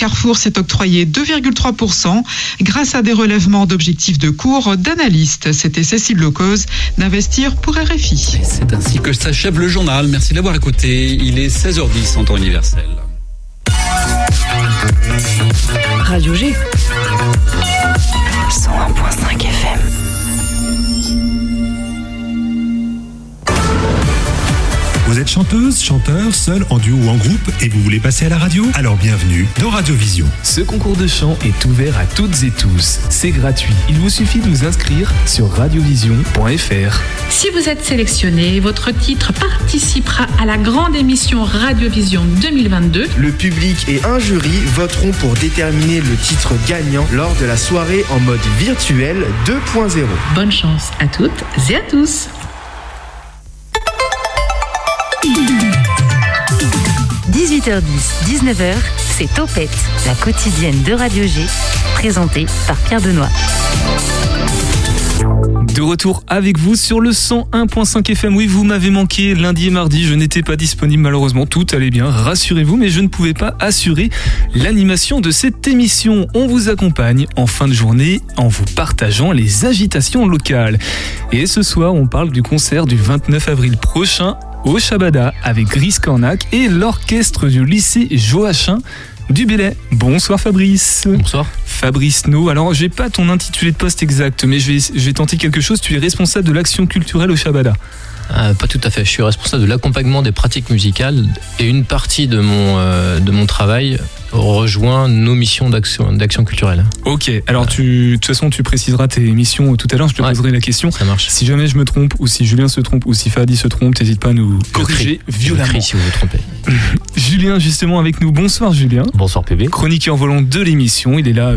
Carrefour s'est octroyé 2,3% grâce à des relèvements d'objectifs de cours d'analystes. C'était Cécile Locose d'investir pour RFI. C'est ainsi que s'achève le journal. Merci d'avoir écouté. Il est 16h10 en temps universel. Radio G. 101.5 chanteuse, chanteur, seul, en duo ou en groupe et vous voulez passer à la radio? Alors bienvenue dans Radio Vision. Ce concours de chant est ouvert à toutes et tous. C'est gratuit. Il vous suffit de vous inscrire sur radiovision.fr. Si vous êtes sélectionné, votre titre participera à la grande émission Radiovision 2022. Le public et un jury voteront pour déterminer le titre gagnant lors de la soirée en mode virtuel 2.0. Bonne chance à toutes et à tous. 18h10, 19h, c'est Topette, la quotidienne de Radio G, présentée par Pierre Benoît. De retour avec vous sur le 101.5 FM. Oui, vous m'avez manqué lundi et mardi. Je n'étais pas disponible malheureusement. Tout allait bien, rassurez-vous, mais je ne pouvais pas assurer l'animation de cette émission. On vous accompagne en fin de journée en vous partageant les agitations locales. Et ce soir, on parle du concert du 29 avril prochain au Shabada avec Gris Cornac et l'orchestre du lycée Joachim du Bélay. Bonsoir Fabrice. Bonsoir. Fabrice No. Alors, j'ai pas ton intitulé de poste exact, mais je vais, je vais tenter quelque chose. Tu es responsable de l'action culturelle au Shabada. Euh, pas tout à fait. Je suis responsable de l'accompagnement des pratiques musicales et une partie de mon, euh, de mon travail rejoint nos missions d'action, d'action culturelle. Ok, alors tu, de toute façon tu préciseras tes missions tout à l'heure, je te Ouais. poserai la question. Ça marche. Si jamais je me trompe, ou si Julien se trompe, ou si Fadi se trompe, t'hésites pas à nous corriger Je violemment. crie si vous vous trompez. Julien justement avec nous, bonsoir Julien. Bonsoir PB. Chroniqueur volant de l'émission, il est là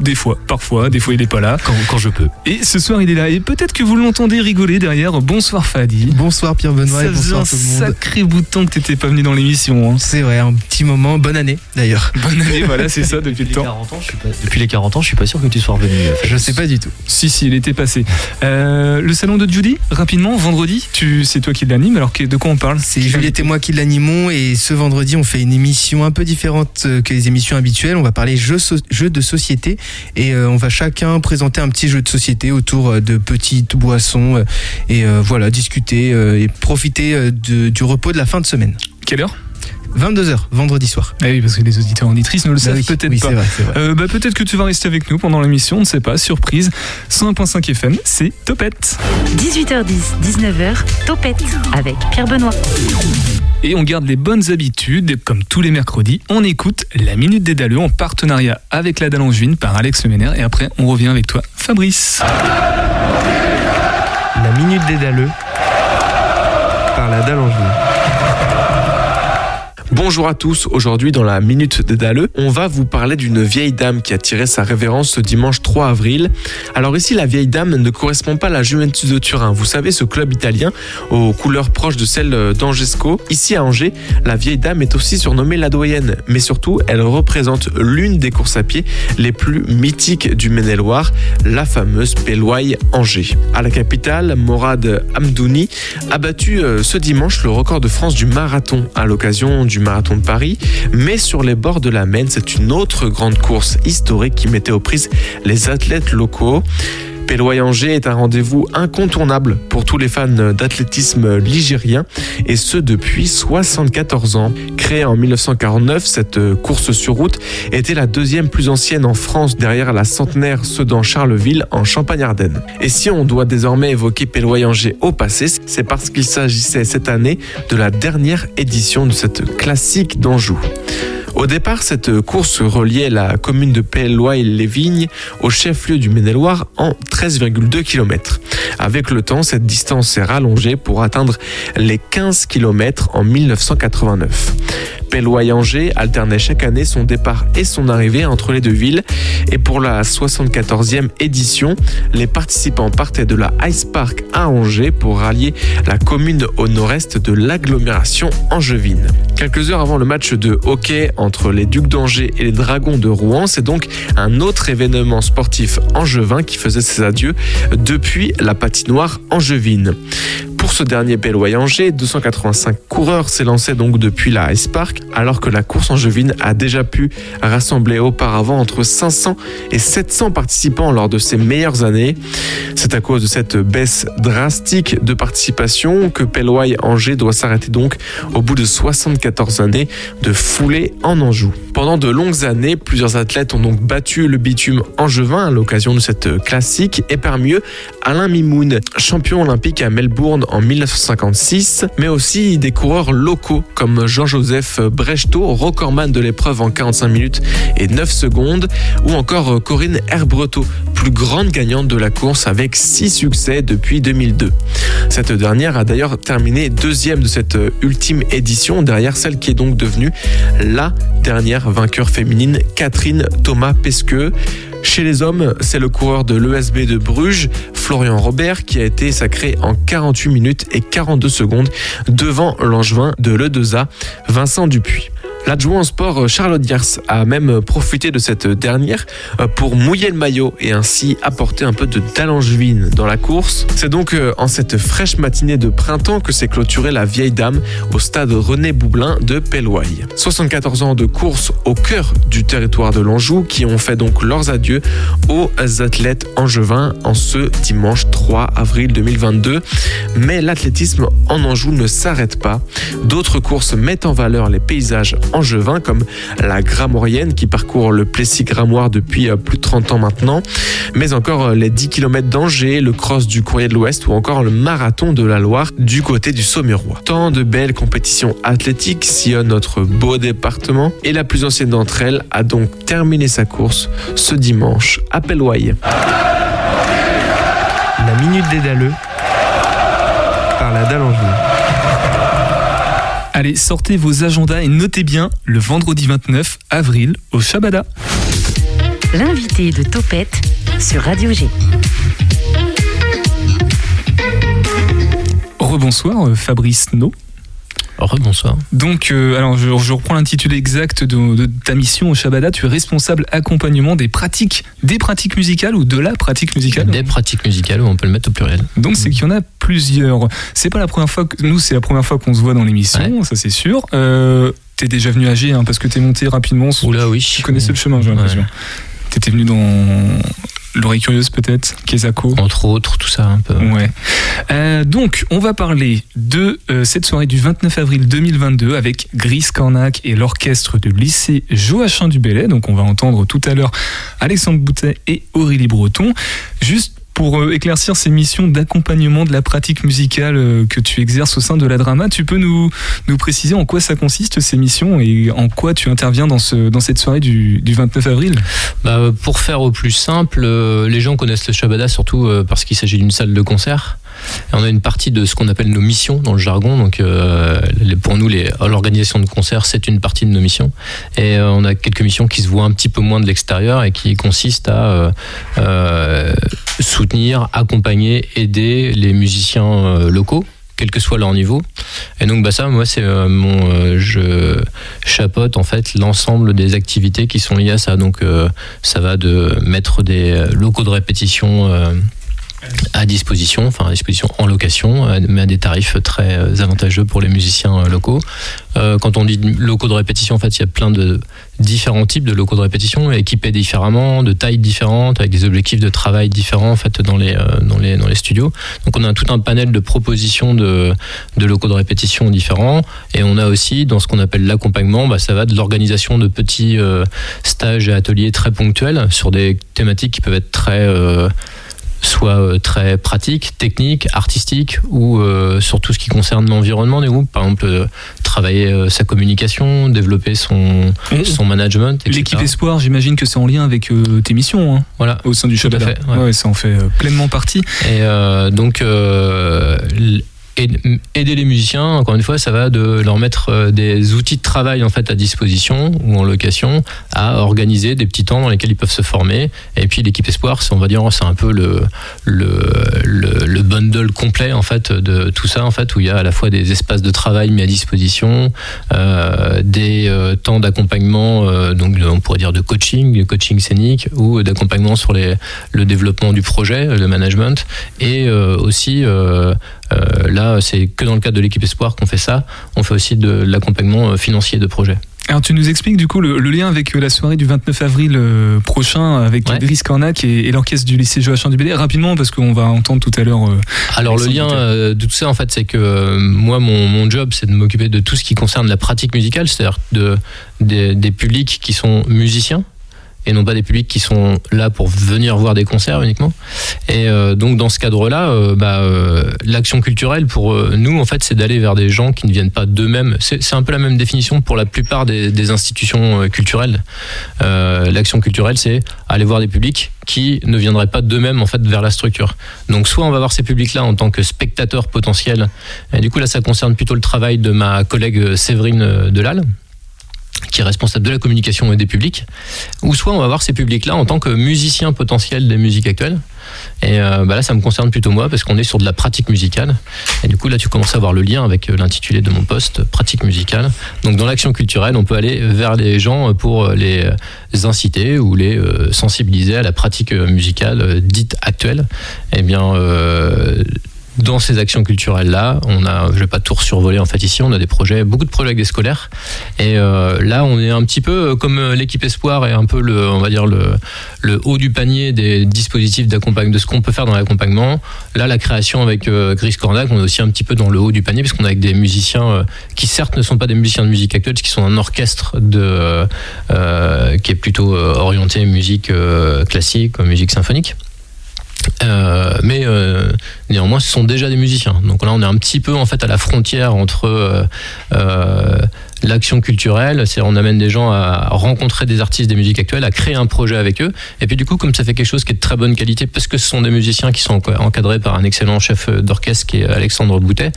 des fois, parfois, des fois il est pas là. Quand, quand je peux. Et ce soir il est là, et peut-être que vous l'entendez rigoler derrière. Bonsoir Fadi. Bonsoir Pierre Benoît Ça et faisait bonsoir un tout le monde. sacré bout de temps que t'étais pas venu dans l'émission. hein. C'est vrai, un petit moment. Bonne année d'ailleurs. Bonne année, voilà, c'est ça depuis le Les temps. 40 ans, je suis pas- depuis les 40 ans, je suis pas sûr que tu sois revenu. euh, Je sais pas du tout. Si, si, il était passé. Euh, le salon de Judy, rapidement, vendredi, tu, c'est toi qui l'anime, alors que- de quoi on parle? C'est Juliette et moi qui l'animons et ce vendredi on fait une émission un peu différente euh, que les émissions habituelles. On va parler jeux, so- jeux de société et euh, on va chacun présenter un petit jeu de société autour de petites boissons et euh, voilà discuter euh, et profiter de- du repos de la fin de semaine. Quelle heure? 22h vendredi soir. Ah oui, parce que les auditeurs auditrices ne le Bah savent oui, peut-être oui, pas. c'est vrai, c'est vrai. Euh, bah, peut-être que tu vas rester avec nous pendant l'émission, on ne sait pas, surprise. 101.5 FM, c'est Topette. 18h10, 19h, Topette avec Pierre Benoît. Et on garde les bonnes habitudes, et comme tous les mercredis, on écoute la Minute des Daleux en partenariat avec la Dallangevine par Alex Leméner. Et après, on revient avec toi, Fabrice. La minute des Daleux par la Dallangeville. Bonjour à tous, aujourd'hui dans la Minute des Daleux, on va vous parler d'une vieille dame qui a tiré sa révérence ce dimanche 3 avril. Alors ici, la vieille dame ne correspond pas à la Juventus de Turin, vous savez ce club italien aux couleurs proches de celles d'Angesco. Ici à Angers, la vieille dame est aussi surnommée la doyenne, mais surtout elle représente l'une des courses à pied les plus mythiques du Maine-et-Loire, la fameuse Péloye Angers. À la capitale, Morad Amdouni a battu euh, ce dimanche le record de France du marathon à l'occasion du marathon de Paris. Mais sur les bords de la Maine, c'est une autre grande course historique qui mettait aux prises les athlètes locaux. Péloy-Angers est un rendez-vous incontournable pour tous les fans d'athlétisme ligérien et ce depuis 74 ans. Créée en 1949, cette course sur route était la deuxième plus ancienne en France derrière la centenaire Sedan-Charleville en Champagne-Ardenne. Et si on doit désormais évoquer Péloy-Angers au passé, c'est parce qu'il s'agissait cette année de la dernière édition de cette classique d'Anjou. Au départ, cette course reliait la commune de Péloy-les-Vignes au chef-lieu du Maine-et-Loire en 13,2 km. Avec le temps, cette distance s'est rallongée pour atteindre les 15 km en 1989. Péloy-Angers alternait chaque année son départ et son arrivée entre les deux villes. Et pour la 74e édition, les participants partaient de la Ice Park à Angers pour rallier la commune au nord-est de l'agglomération angevine. Quelques heures avant le match de hockey entre les Ducs d'Angers et les Dragons de Rouen, c'est donc un autre événement sportif angevin qui faisait ses adieux depuis la patinoire angevine. Pour ce dernier Belloy-Angers, 285 coureurs s'élançaient donc depuis la Ice Park, alors que la course angevine a déjà pu rassembler auparavant entre 500 et 700 participants lors de ses meilleures années. C'est à cause de cette baisse drastique de participation que Pelloy Angers doit s'arrêter donc au bout de 74 années de foulée en Anjou. Pendant de longues années, plusieurs athlètes ont donc battu le bitume angevin à l'occasion de cette classique et parmi eux Alain Mimoun, champion olympique à Melbourne en 1956, mais aussi des coureurs locaux comme Jean-Joseph Brechtot, recordman de l'épreuve en 45 minutes et 9 secondes, ou encore Corinne Herbretot, plus grande gagnante de la course avec 6 succès depuis 2002. Cette dernière a d'ailleurs terminé deuxième de cette ultime édition, derrière celle qui est donc devenue la dernière vainqueur féminine, Catherine Thomas Pesqueux. Chez les hommes, c'est le coureur de l'ESB de Bruges, Florian Robert, qui a été sacré en 48 minutes et 42 secondes devant l'angevin de l'E2A, Vincent Dupuis. L'adjoint au sport euh, Charlotte Diers a même profité de cette dernière euh, pour mouiller le maillot et ainsi apporter un peu de talangevine dans la course. C'est donc euh, en cette fraîche matinée de printemps que s'est clôturée la vieille dame au stade René Boublin de Pelloy. 74 ans de course au cœur du territoire de l'Anjou qui ont fait donc leurs adieux aux athlètes angevins en ce dimanche 3 avril 2022. Mais l'athlétisme en Anjou ne s'arrête pas. D'autres courses mettent en valeur les paysages angevin comme la Gramorienne qui parcourt le Plessis-Gramoire depuis euh, plus de 30 ans maintenant, mais encore euh, les 10 km d'Angers, le cross du Courrier de l'Ouest ou encore le marathon de la Loire du côté du Saumurois. Tant de belles compétitions athlétiques sillonnent notre beau département et la plus ancienne d'entre elles a donc terminé sa course ce dimanche à Pelloy. La minute des Dalleux par la Dalle Allez, sortez vos agendas et notez bien le vendredi 29 avril au Shabada. L'invité de Topette sur Radio G. Rebonsoir euh, Fabrice No. Rebonsoir. Donc, euh, alors je, je reprends l'intitulé exact de, de ta mission au Shabada. Tu es responsable accompagnement des pratiques, des pratiques musicales ou de la pratique musicale Des pratiques musicales, on peut le mettre au pluriel. Donc c'est qu'il y en a plusieurs. C'est pas la première fois que nous, c'est la première fois qu'on se voit dans l'émission, ça c'est sûr. Euh, T'es déjà venu à G hein, parce que t'es monté rapidement. sur- Oula, oui. Tu connaissais le chemin, j'ai l'impression. Ouais. T'étais venu dans l'oreille curieuse peut-être, Kezako. Entre autres, tout ça un peu. Ouais. Euh, donc, on va parler de euh, cette soirée du 29 avril 2022 avec Gris Cornac et l'orchestre du lycée Joachim du Bellay. Donc, on va entendre tout à l'heure Alexandre Boutet et Aurélie Breton. Juste pour euh, éclaircir ces missions d'accompagnement de la pratique musicale euh, que tu exerces au sein de la drama, tu peux nous, nous préciser en quoi ça consiste ces missions et en quoi tu interviens dans, ce, dans cette soirée du, du 29 avril? Bah, pour faire au plus simple, euh, les gens connaissent le Shabada surtout parce qu'il s'agit d'une salle de concert. On a une partie de ce qu'on appelle nos missions dans le jargon. Donc, euh, pour nous, l'organisation de concerts, c'est une partie de nos missions. Et euh, on a quelques missions qui se voient un petit peu moins de l'extérieur et qui consistent à euh, soutenir, accompagner, aider les musiciens locaux quel que soit leur niveau. Et donc bah ça, moi, c'est mon, je chapeaute en fait l'ensemble des activités qui sont liées à ça. Donc ça va de mettre des locaux de répétition à disposition, enfin à disposition en location, euh, mais à des tarifs très euh, avantageux pour les musiciens euh, locaux. Euh, quand on dit locaux de répétition, en fait, il y a plein de différents types de locaux de répétition, équipés différemment, de tailles différentes, avec des objectifs de travail différents en fait dans les dans les dans les studios. Donc on a tout un panel de propositions de de locaux de répétition différents, et on a aussi dans ce qu'on appelle l'accompagnement, bah, ça va de l'organisation de petits euh, stages et ateliers très ponctuels sur des thématiques qui peuvent être très euh, soit euh, très pratique, technique, artistique, ou euh, sur tout ce qui concerne l'environnement du groupe. Par exemple, euh, travailler sa communication, développer son, On- son management. L'équipe Espoir, j'imagine que c'est en lien avec tes missions hein, Voilà. au sein du Tout à Shabada. fait, ouais. ouais, ça en fait pleinement partie. Et donc, aider les musiciens, encore une fois, ça va de leur mettre euh, des outils de travail en fait à disposition ou en location, à organiser des petits temps dans lesquels ils peuvent se former. Et puis l'équipe Espoir, on va dire, c'est un peu le, le le le bundle complet en fait de tout ça en fait où il y a à la fois des espaces de travail mis à disposition, euh, des euh, temps d'accompagnement, euh, donc on pourrait dire de coaching, de coaching scénique ou d'accompagnement sur les le développement du projet, le management, et euh, aussi euh, là, c'est que dans le cadre de l'équipe Espoir qu'on fait ça. On fait aussi de l'accompagnement financier de projets. Alors tu nous expliques du coup le, lien avec euh, la soirée du 29 avril euh, prochain avec ouais. Driss Cornac et, l'orchestre du lycée Joachim Dubélé rapidement parce qu'on va entendre tout à l'heure. Euh, Alors le lien de tout ça en fait c'est que moi mon, mon job c'est de m'occuper de tout ce qui concerne la pratique musicale, c'est-à-dire de, des publics qui sont musiciens et non pas des publics qui sont là pour venir voir des concerts uniquement. Et euh, donc dans ce cadre-là, euh, bah, euh, l'action culturelle pour nous, en fait, c'est d'aller vers des gens qui ne viennent pas d'eux-mêmes. C'est un peu la même définition pour la plupart des, institutions culturelles. l'action culturelle, c'est aller voir des publics qui ne viendraient pas d'eux-mêmes en fait vers la structure. Donc soit on va voir ces publics-là en tant que spectateurs potentiels. Et du coup là, ça concerne plutôt le travail de ma collègue Séverine Delal qui est responsable de la communication et des publics, ou soit on va voir ces publics-là en tant que musiciens potentiels des musiques actuelles. Et euh, bah là, ça me concerne plutôt moi parce qu'on est sur de la pratique musicale. Et du coup, là, tu commences à voir le lien avec euh, l'intitulé de mon poste, pratique musicale. Donc, dans l'action culturelle, on peut aller vers les gens pour les inciter ou les sensibiliser à la pratique musicale dite actuelle. Et eh bien, dans ces actions culturelles là, on a, je vais pas tout survoler en fait ici, on a des projets, beaucoup de projets avec des scolaires. Et euh, là, on est un petit peu euh, comme euh, l'équipe Espoir et un peu le, on va dire le, le haut du panier des dispositifs d'accompagnement, de ce qu'on peut faire dans l'accompagnement. Là, la création avec Gris Cornac, on est aussi un petit peu dans le haut du panier parce qu'on est avec des musiciens qui certes ne sont pas des musiciens de musique actuelle, qui sont un orchestre de, qui est plutôt orienté musique classique, musique symphonique. Mais néanmoins, ce sont déjà des musiciens. Donc là, on est un petit peu en fait à la frontière entre euh, l'action culturelle, c'est on amène des gens à rencontrer des artistes des musiques actuelles, à créer un projet avec eux. Et puis du coup, comme ça fait quelque chose qui est de très bonne qualité, parce que ce sont des musiciens qui sont encadrés par un excellent chef d'orchestre qui est Alexandre Boutet,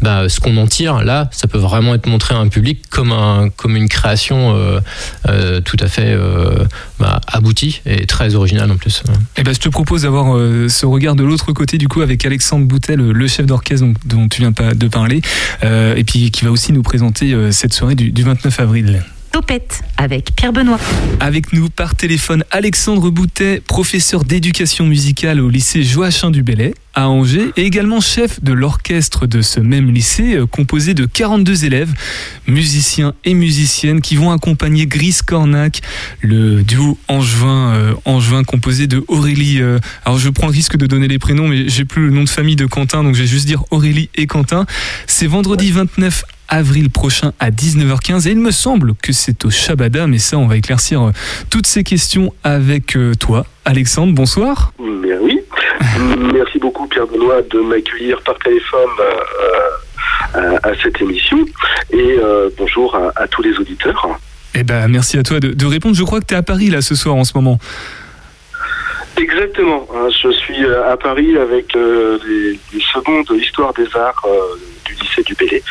bah, ce qu'on en tire là, ça peut vraiment être montré à un public comme un comme une création euh, euh, tout à fait euh, bah, aboutie et très originale en plus. Et eh ben, je te propose d'avoir ce regard de l'autre côté du coup avec Alexandre Boutet, le, chef d'orchestre dont, tu viens de parler, et puis qui va aussi nous présenter cette soirée du, 29 avril. Topette avec Pierre Benoît. Avec nous par téléphone Alexandre Boutet, professeur d'éducation musicale au lycée Joachim du Bellay à Angers et également chef de l'orchestre de ce même lycée euh, composé de 42 élèves, musiciens et musiciennes qui vont accompagner Gris Cornac, le duo angevin, euh, angevin composé de Aurélie. Euh, alors je prends le risque de donner les prénoms mais j'ai plus le nom de famille de Quentin donc je vais juste dire Aurélie et Quentin. C'est vendredi 29 avril prochain à 19h15 et il me semble que c'est au Shabada, mais ça on va éclaircir euh, toutes ces questions avec euh, toi. Alexandre, bonsoir. Bien oui. Merci beaucoup Pierre Benoît de m'accueillir par téléphone euh, à, cette émission et bonjour à, tous les auditeurs. Eh ben, merci à toi de, répondre. Je crois que tu es à Paris là ce soir en ce moment. Exactement. Hein. je suis à Paris avec les, les secondes Histoire des Arts du lycée du Bélé.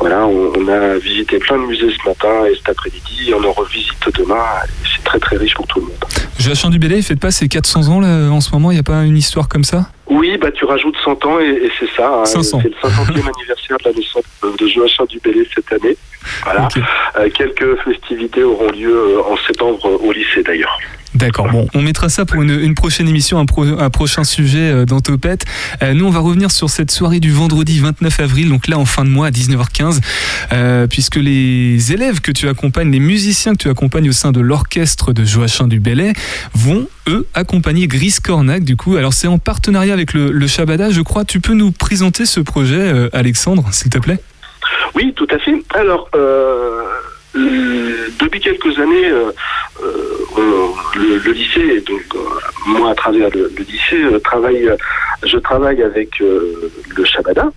Voilà, on, a visité plein de musées ce matin et cet après-midi, on en revisite demain. C'est très très riche pour tout le monde. Joachim du Bélé, il fait pas ses 400 ans là, en ce moment Il n'y a pas une histoire comme ça? Oui, bah tu rajoutes 100 ans et, c'est ça. 500. Hein. c'est le 500e anniversaire de la naissance de Joachim du Bélé cette année. Voilà. Euh, quelques festivités auront lieu euh, en septembre au lycée d'ailleurs. D'accord. Bon, on mettra ça pour une, prochaine émission, un, prochain sujet euh, dans Topette. Euh, nous, on va revenir sur cette soirée du vendredi 29 avril, donc là en fin de mois à 19h15, euh, puisque les élèves que tu accompagnes, les musiciens que tu accompagnes au sein de l'orchestre de Joachim du Bellay vont eux accompagner Gris Cornac. Du coup, alors c'est en partenariat avec le, le Shabada, je crois. Tu peux nous présenter ce projet, Alexandre, s'il te plaît? Oui, tout à fait. Alors. Depuis quelques années, le, lycée, donc euh, moi à travers le, lycée, euh, travaille, je travaille avec euh, le Shabada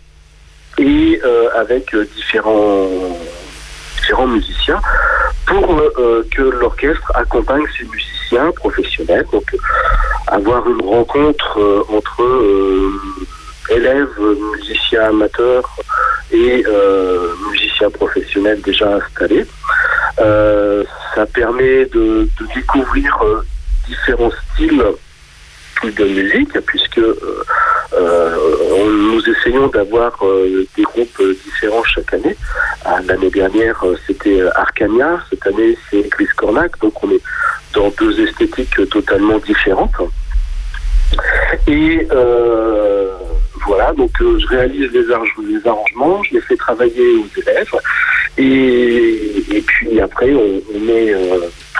et avec différents différents musiciens pour que l'orchestre accompagne ces musiciens professionnels. Donc avoir une rencontre entre élèves, musiciens amateurs et musiciens professionnels déjà installés. ça permet de, de découvrir différents styles de musique, puisque euh, euh, nous essayons d'avoir euh, des groupes différents chaque année. L'année dernière, c'était Arcania, cette année, c'est Chris Cornac, donc on est dans deux esthétiques totalement différentes. Et voilà, donc euh, je réalise les, les, arrangements, je les fais travailler aux élèves, et, et puis après on, on met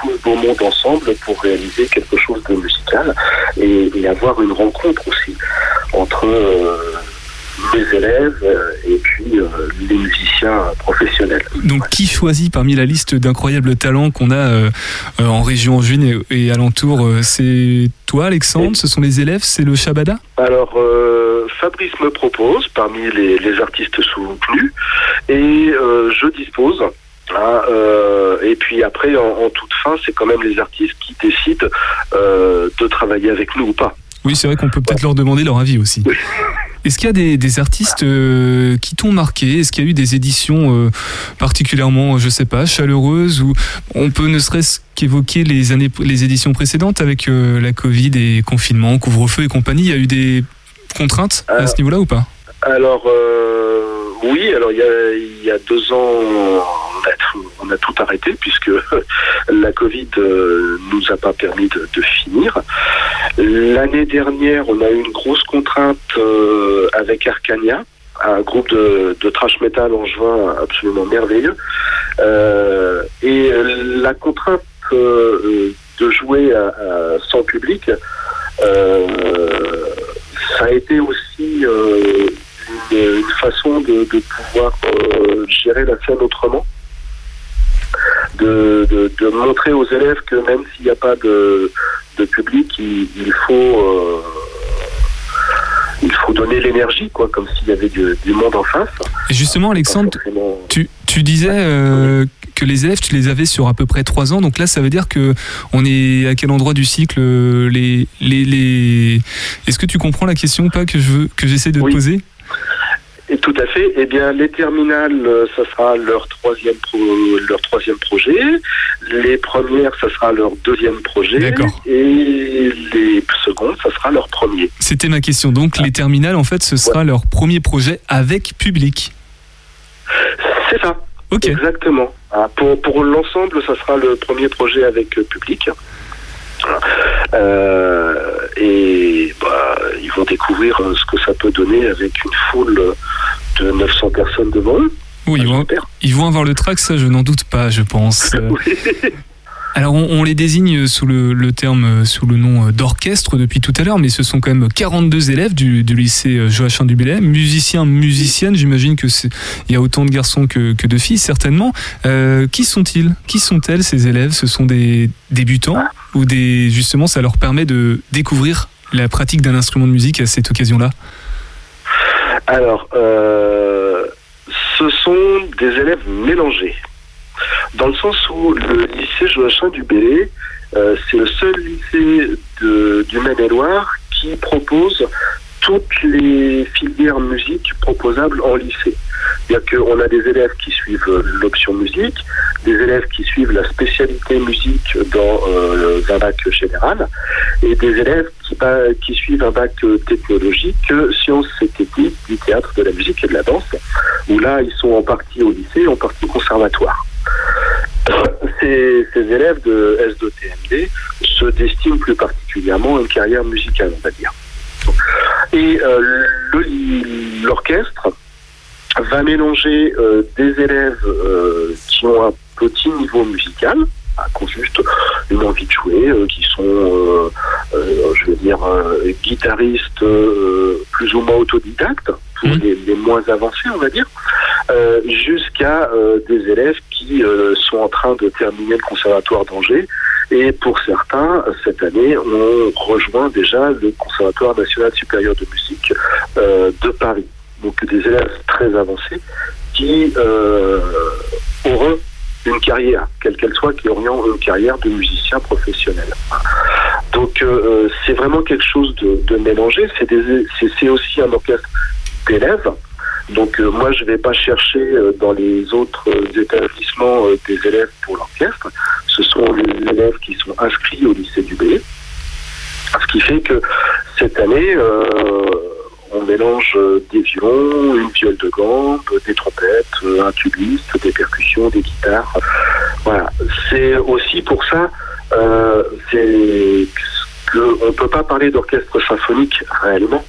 tout le beau monde ensemble pour réaliser quelque chose de musical et, et avoir une rencontre aussi entre les élèves et puis les musiciens professionnels. Donc qui choisit parmi la liste d'incroyables talents qu'on a euh, en région Angevine et, et alentour C'est toi Alexandre? Ce sont les élèves? C'est le Shabada? Alors euh, Fabrice me propose parmi les, les artistes soutenus et euh, je dispose Hein, euh, et puis après, en, en toute fin, c'est quand même les artistes qui décident euh, de travailler avec nous ou pas. Oui, c'est vrai qu'on peut peut-être leur demander leur avis aussi. Est-ce qu'il y a des, des artistes euh, qui t'ont marqué? Est-ce qu'il y a eu des éditions euh, particulièrement, je sais pas, chaleureuses ou on peut ne serait-ce qu'évoquer les années, les éditions précédentes avec euh, la Covid et confinement, couvre-feu et compagnie? Il y a eu des contraintes à ce niveau-là ou pas Alors euh, oui, alors il y a, il y a deux ans, on a, tout, on a tout arrêté puisque la Covid euh, nous a pas permis de, de finir. L'année dernière, on a eu une grosse contrainte euh, avec Arcania, un groupe de, de trash metal en juin absolument merveilleux. Euh, et la contrainte euh, de jouer à, à, sans public, euh, ça a été aussi euh, une, une, façon de, de pouvoir euh, gérer la scène autrement. De, de, de, montrer aux élèves que même s'il n'y a pas de, de public, il, il faut euh, il faut donner l'énergie, quoi, comme s'il y avait du, du, monde en face. Et justement, Alexandre, forcément... tu, tu, disais euh, que les élèves, tu les avais sur à peu près trois ans. Donc là, ça veut dire que on est à quel endroit du cycle les, les, les... Est-ce que tu comprends la question pas que je veux que j'essaie de oui. te poser? Et tout à fait. Eh bien, les terminales, ça sera leur troisième, pro, leur troisième projet. Les premières, ça sera leur deuxième projet. D'accord. Et les secondes, ça sera leur premier. C'était ma question. Donc, ah. les terminales, en fait, ce sera ouais. leur premier projet avec public. C'est ça. Exactement. Ah, pour pour l'ensemble, ça sera le premier projet avec public. Euh, et bah, ils vont découvrir ce que ça peut donner avec une foule de 900 personnes devant eux. Oui, ils vont, ils vont avoir le track, ça je n'en doute pas, je pense. oui. Alors on, les désigne sous le, terme, sous le nom d'orchestre depuis tout à l'heure, mais ce sont quand même 42 élèves du, lycée Joachim du Bellay, musiciens, musiciennes. J'imagine que il y a autant de garçons que, de filles, certainement. Euh, qui sont-ils? Qui sont-elles ces élèves? Ce sont des débutants ou des justement ça leur permet de découvrir la pratique d'un instrument de musique à cette occasion-là? Alors, euh, ce sont des élèves mélangés dans le sens où le lycée Joachim du Bellay, euh, c'est le seul lycée de, du Maine-et-Loire qui propose toutes les filières musique proposables en lycée. C'est-à-dire qu'on a des élèves qui suivent l'option musique, des élèves qui suivent la spécialité musique dans euh, un bac général, et des élèves qui, bah, qui suivent un bac technologique, sciences et techniques du théâtre, de la musique et de la danse, où là, ils sont en partie au lycée, en partie au conservatoire. Ces, ces, élèves de S2TMD se destinent plus particulièrement à une carrière musicale, on va dire. Et euh, l'orchestre va mélanger euh, des élèves euh, qui ont un petit niveau musical, qui ont juste une envie de jouer, euh, qui sont, euh, euh, je veux dire, guitaristes plus ou moins autodidactes, pour mmh. les, les, moins avancés, on va dire, jusqu'à des élèves qui sont en train de terminer le conservatoire d'Angers. Et pour certains, cette année, on rejoint déjà le Conservatoire national supérieur de musique de Paris. Donc des élèves très avancés qui auront une carrière, quelle qu'elle soit, qui oriente une carrière de musicien professionnel. Donc euh, c'est vraiment quelque chose de, de mélangé. C'est aussi un orchestre d'élèves. Donc euh, moi je ne vais pas chercher euh, dans les autres établissements des élèves pour l'orchestre. Ce sont les élèves qui sont inscrits au lycée du B. Ce qui fait que cette année on mélange des violons, une viole de gambe, des trompettes, un tubiste, des percussions, des guitares. Voilà. C'est aussi pour ça, euh, qu'on ne peut pas parler d'orchestre symphonique réellement,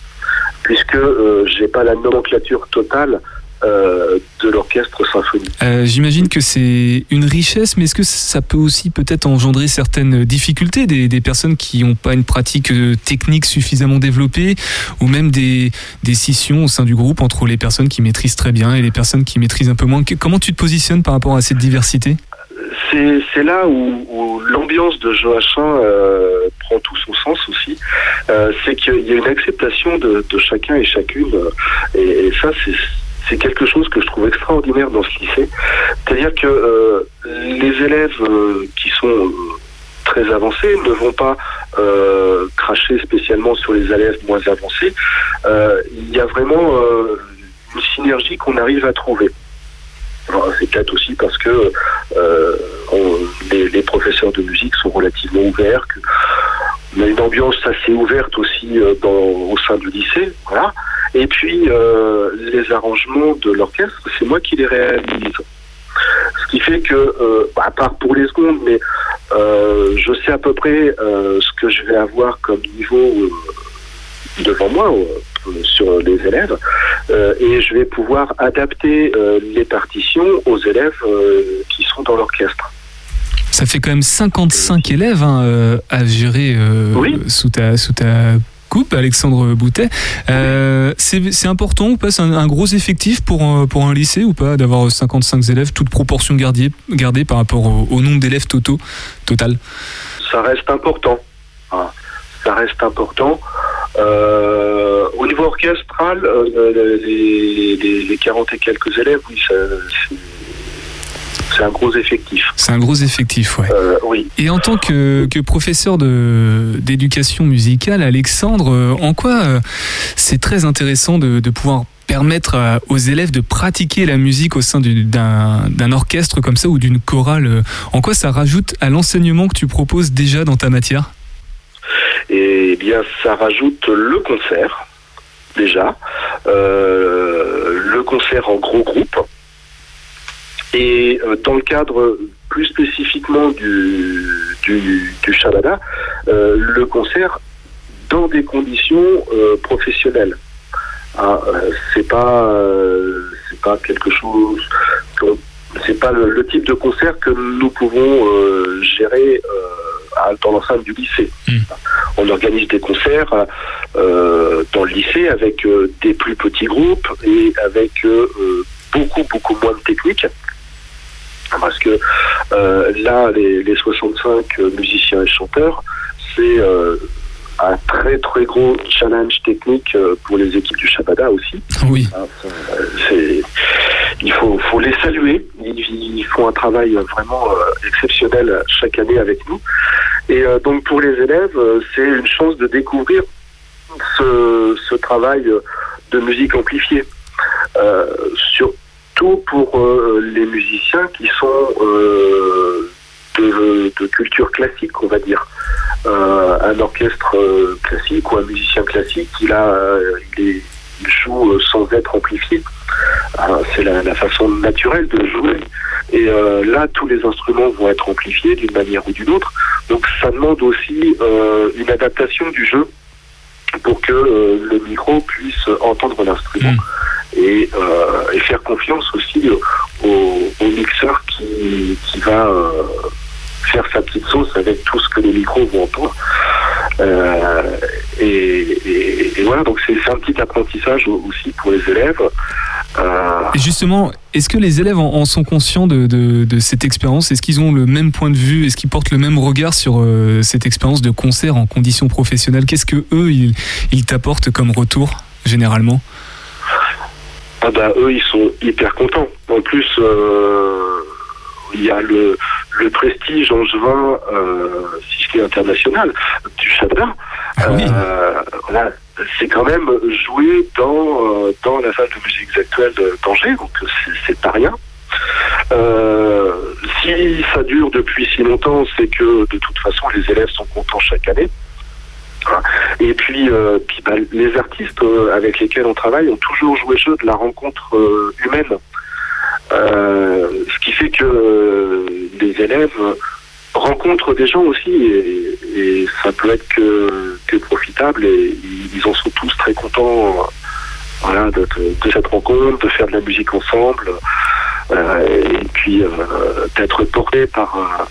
puisque euh, j'ai pas la nomenclature totale euh, de l'orchestre symphonique. Euh, J'imagine que c'est une richesse, mais est-ce que ça peut aussi peut-être engendrer certaines difficultés des, des personnes qui n'ont pas une pratique euh, technique suffisamment développée, ou même des, des scissions au sein du groupe entre les personnes qui maîtrisent très bien et les personnes qui maîtrisent un peu moins? Comment tu te positionnes par rapport à cette diversité? C'est là où, où l'ambiance de Joachim euh, prend tout son sens aussi. C'est qu'il y a une acceptation de, de chacun et chacune. et, et ça, c'est c'est quelque chose que je trouve extraordinaire dans ce lycée. C'est-à-dire que euh, les élèves euh, qui sont euh, très avancés ne vont pas cracher spécialement sur les élèves moins avancés. Il y a vraiment une synergie qu'on arrive à trouver. C'est peut-être aussi parce que les, professeurs de musique sont relativement ouverts, on a une ambiance assez ouverte aussi au sein du lycée, voilà. Et puis euh, les arrangements de l'orchestre, c'est moi qui les réalise. Ce qui fait que, euh, à part pour les secondes, mais euh, je sais à peu près ce que je vais avoir comme niveau devant moi sur les élèves, et je vais pouvoir adapter les partitions aux élèves qui sont dans l'orchestre. Ça fait quand même 55 élèves hein, à gérer sous, ta, sous ta Alexandre Boutet. Euh, c'est important ou pas C'est un, gros effectif pour, un- pour un lycée ou pas d'avoir 55 élèves, toute proportion gardée, gardée par rapport au, nombre d'élèves totaux total? Ça reste important. hein. Ça reste important. Euh, au niveau orchestral, euh, les, les, les 40 et quelques élèves, oui, c'est- c'est un gros effectif. C'est un gros effectif, ouais. Euh, oui. Et en tant que, que professeur d'éducation musicale, Alexandre, euh, en quoi euh, c'est très intéressant de, de pouvoir permettre aux élèves de pratiquer la musique au sein du- d'un d'un orchestre comme ça ou d'une chorale En quoi ça rajoute à l'enseignement que tu proposes déjà dans ta matière? Et bien, ça rajoute le concert, déjà, euh, le concert en gros groupe, et euh, dans le cadre plus spécifiquement du, du, du Shabada, euh, le concert dans des conditions euh, professionnelles. Ah, euh, c'est pas c'est pas quelque chose c'est pas le, le type de concert que nous pouvons gérer à- dans l'enceinte du lycée. On organise des concerts dans le lycée avec des plus petits groupes et avec beaucoup beaucoup moins de technique. Parce que euh, là, les, les 65 musiciens et chanteurs, c'est euh, un très très gros challenge technique euh, pour les équipes du Shabada aussi. Oui. Euh, c'est- il faut, faut les saluer. Ils, ils font un travail vraiment euh, exceptionnel chaque année avec nous. Et euh, donc pour les élèves, euh, c'est une chance de découvrir ce, ce travail de musique amplifiée. Euh, surtout pour euh, les musiciens qui sont euh, de, culture classique, on va dire. Euh, un orchestre classique ou un musicien classique, il, a, il, joue sans être amplifié. Ah, C'est la, façon naturelle de jouer. Et là, tous les instruments vont être amplifiés d'une manière ou d'une autre. Donc ça demande aussi une adaptation du jeu pour que le micro puisse entendre l'instrument et, euh, et faire confiance aussi au, mixeur qui, va euh, faire sa petite sauce avec tout ce que les micros vont entendre. Euh, et, voilà, donc c'est un petit apprentissage au- aussi pour les élèves. Euh, justement, est-ce que les élèves en, sont conscients de, cette expérience? Est-ce qu'ils ont le même point de vue? Est-ce qu'ils portent le même regard sur cette expérience de concert en conditions professionnelles? Qu'est-ce que eux ils t'apportent comme retour généralement? Ah bah eux ils sont hyper contents. En plus euh, il y a le, le prestige angevin, euh, si je dis international, du Chabda. Euh, voilà, c'est quand même joué dans, euh, dans la salle de musique actuelle d'Angers, donc c'est- c'est pas rien. Euh, si ça dure depuis si longtemps, c'est que de toute façon les élèves sont contents chaque année. Et puis, euh, bah, les artistes euh, avec lesquels on travaille ont toujours joué le jeu de la rencontre euh, humaine. Ce qui fait que les élèves rencontrent des gens aussi et, ça peut être que, profitable et ils en sont tous très contents. de, cette rencontre, de faire de la musique ensemble, et puis d'être porté par,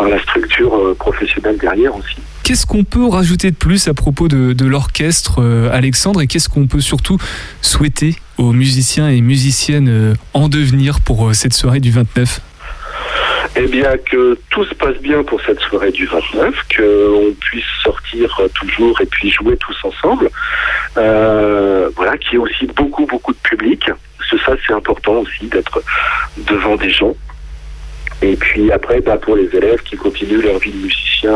par la structure euh, professionnelle derrière aussi. Qu'est-ce qu'on peut rajouter de plus à propos de, de l'orchestre, euh, Alexandre, et qu'est-ce qu'on peut surtout souhaiter aux musiciens et musiciennes euh, en devenir pour euh, cette soirée du 29 Eh bien, que tout se passe bien pour cette soirée du 29, qu'on puisse sortir toujours et puis jouer tous ensemble. Voilà, qu'il y ait aussi beaucoup, beaucoup de public. Parce que ça, c'est important aussi d'être devant des gens. Et puis après, bah, pour les élèves qui continuent leur vie de musicien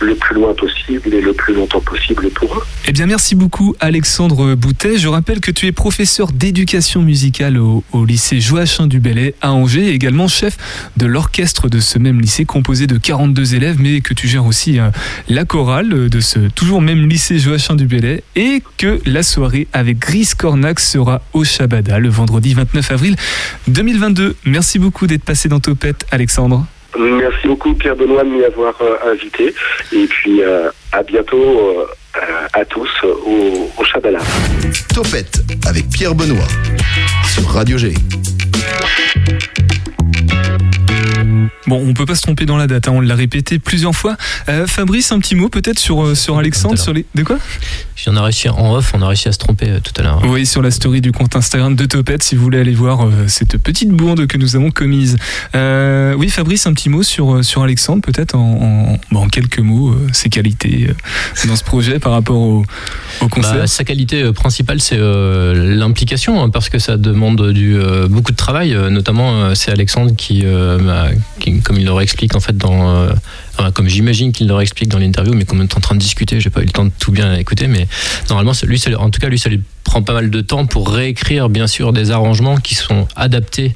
le plus loin possible et le plus longtemps possible pour eux. Eh bien, merci beaucoup, Alexandre Boutet. Je rappelle que tu es professeur d'éducation musicale au, lycée Joachim du Bellay à Angers également chef de l'orchestre de ce même lycée composé de 42 élèves, mais que tu gères aussi euh, la chorale de ce toujours même lycée Joachim du et que la soirée avec Gris Cornac sera au Shabada le vendredi 29 avril 2022. Merci beaucoup d'être passé dans Topette, Alexandre. Merci beaucoup Pierre Benoît de m'y avoir euh, invité. Et puis euh, à bientôt euh, à tous euh, au, au Chabala. Topette avec Pierre Benoît sur Radio G. Bon, on peut pas se tromper dans la date, hein, on l'a répété plusieurs fois. Euh, Fabrice, un petit mot peut-être sur, euh, sur Alexandre, sur les... De quoi? On a réussi en off, on a réussi à se tromper euh, tout à l'heure. Oui, sur la story du compte Instagram de Topette, si vous voulez aller voir euh, cette petite bourde que nous avons commise. Euh, oui, Fabrice, un petit mot sur, sur Alexandre, peut-être en, en, bon, en quelques mots, ses qualités dans ce projet par rapport au, au concert. Bah, sa qualité principale, c'est l'implication, hein, parce que ça demande du, beaucoup de travail. notamment, c'est Alexandre qui, qui, comme il leur explique en fait dans, euh, comme j'imagine qu'il leur explique dans l'interview, mais comme on est en train de discuter, j'ai pas eu le temps de tout bien écouter, mais normalement, lui, en tout cas, lui, ça lui prend pas mal de temps pour réécrire, bien sûr, des arrangements qui sont adaptés.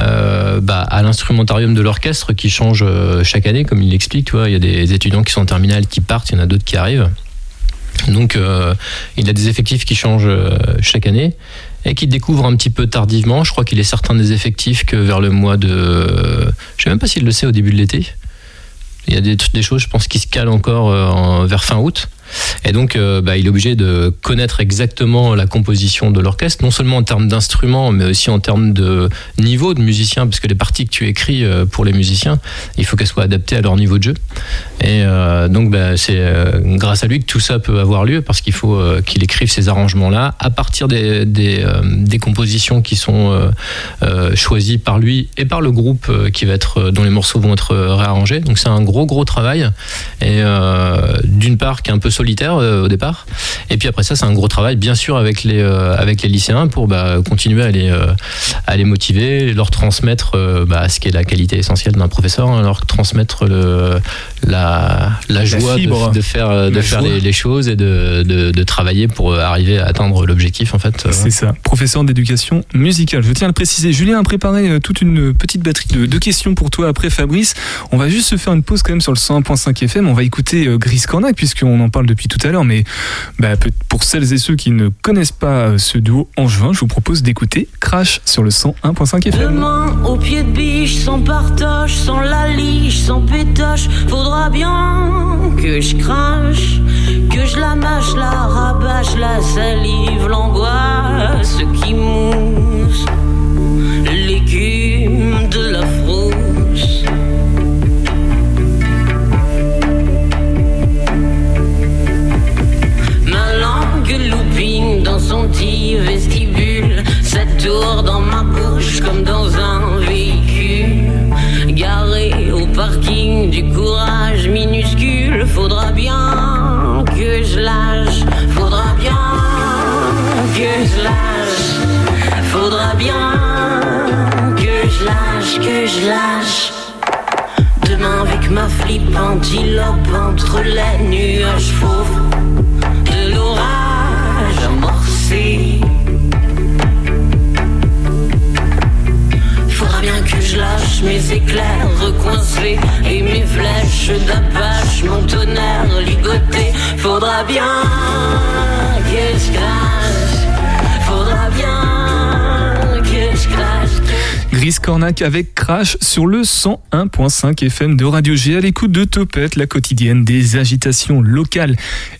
euh, bah, à l'instrumentarium de l'orchestre qui change euh, chaque année, comme il l'explique. Tu vois, il y a des étudiants qui sont en terminale qui partent, il y en a d'autres qui arrivent. Donc, il a des effectifs qui changent chaque année et qu'il découvre un petit peu tardivement. Je crois qu'il est certain des effectifs que vers le mois de. Je sais même pas s'il le sait au début de l'été. Il y a des, choses, je pense, qui se calent encore euh, vers fin août. Et donc, euh, bah, il est obligé de connaître exactement la composition de l'orchestre, non seulement en termes d'instruments, mais aussi en termes de niveau de musicien, parce que les parties que tu écris euh, pour les musiciens, il faut qu'elles soient adaptées à leur niveau de jeu. Et euh, donc, bah, c'est euh, grâce à lui que tout ça peut avoir lieu, parce qu'il faut euh, qu'il écrive ces arrangements-là à partir des, des, compositions qui sont choisies par lui et par le groupe qui va être, dont les morceaux vont être réarrangés. Donc, c'est un gros, gros travail. Et d'une part, qui est un peu solitaire au départ. Et puis après ça, c'est un gros travail, bien sûr, avec les, avec les lycéens pour bah, continuer à les, à les motiver, leur transmettre bah, ce qui est la qualité essentielle d'un professeur, hein, leur transmettre la, la joie de, de faire, euh, de faire joie. les, les choses et de, de, de travailler pour arriver à atteindre l'objectif en fait. C'est ça, professeur d'éducation musicale. Je tiens à le préciser. Julien a préparé euh, toute une petite batterie de, de questions pour toi après Fabrice. On va juste se faire une pause quand même sur le 101.5 FM. On va écouter euh, Gris Cornac puisqu'on en parle depuis tout à l'heure. Mais bah, pour celles et ceux qui ne connaissent pas euh, ce duo en juin, je vous propose d'écouter Crash sur le 101.5 FM. Demain, au pied de biche, sans partage, sans la liche, sans pétoche, faudra bien que je crache, que je la mâche, la rabâche, la salive, l'angoisse qui mousse, l'écume de la frousse. Ma langue loupine dans son petit vestibule. Ça tourne dans ma bouche comme dans un véhicule. Garé au parking du courage que je lâche. Demain avec ma flip antilope entre les nuages fauves de l'orage amorcé. Faudra bien que je lâche mes éclairs recoincés et mes flèches d'apache, mon tonnerre ligoté. Faudra bien Gris Cornac avec Crash sur le 101.5 FM de Radio G à l'écoute de Topette, la quotidienne des agitations locales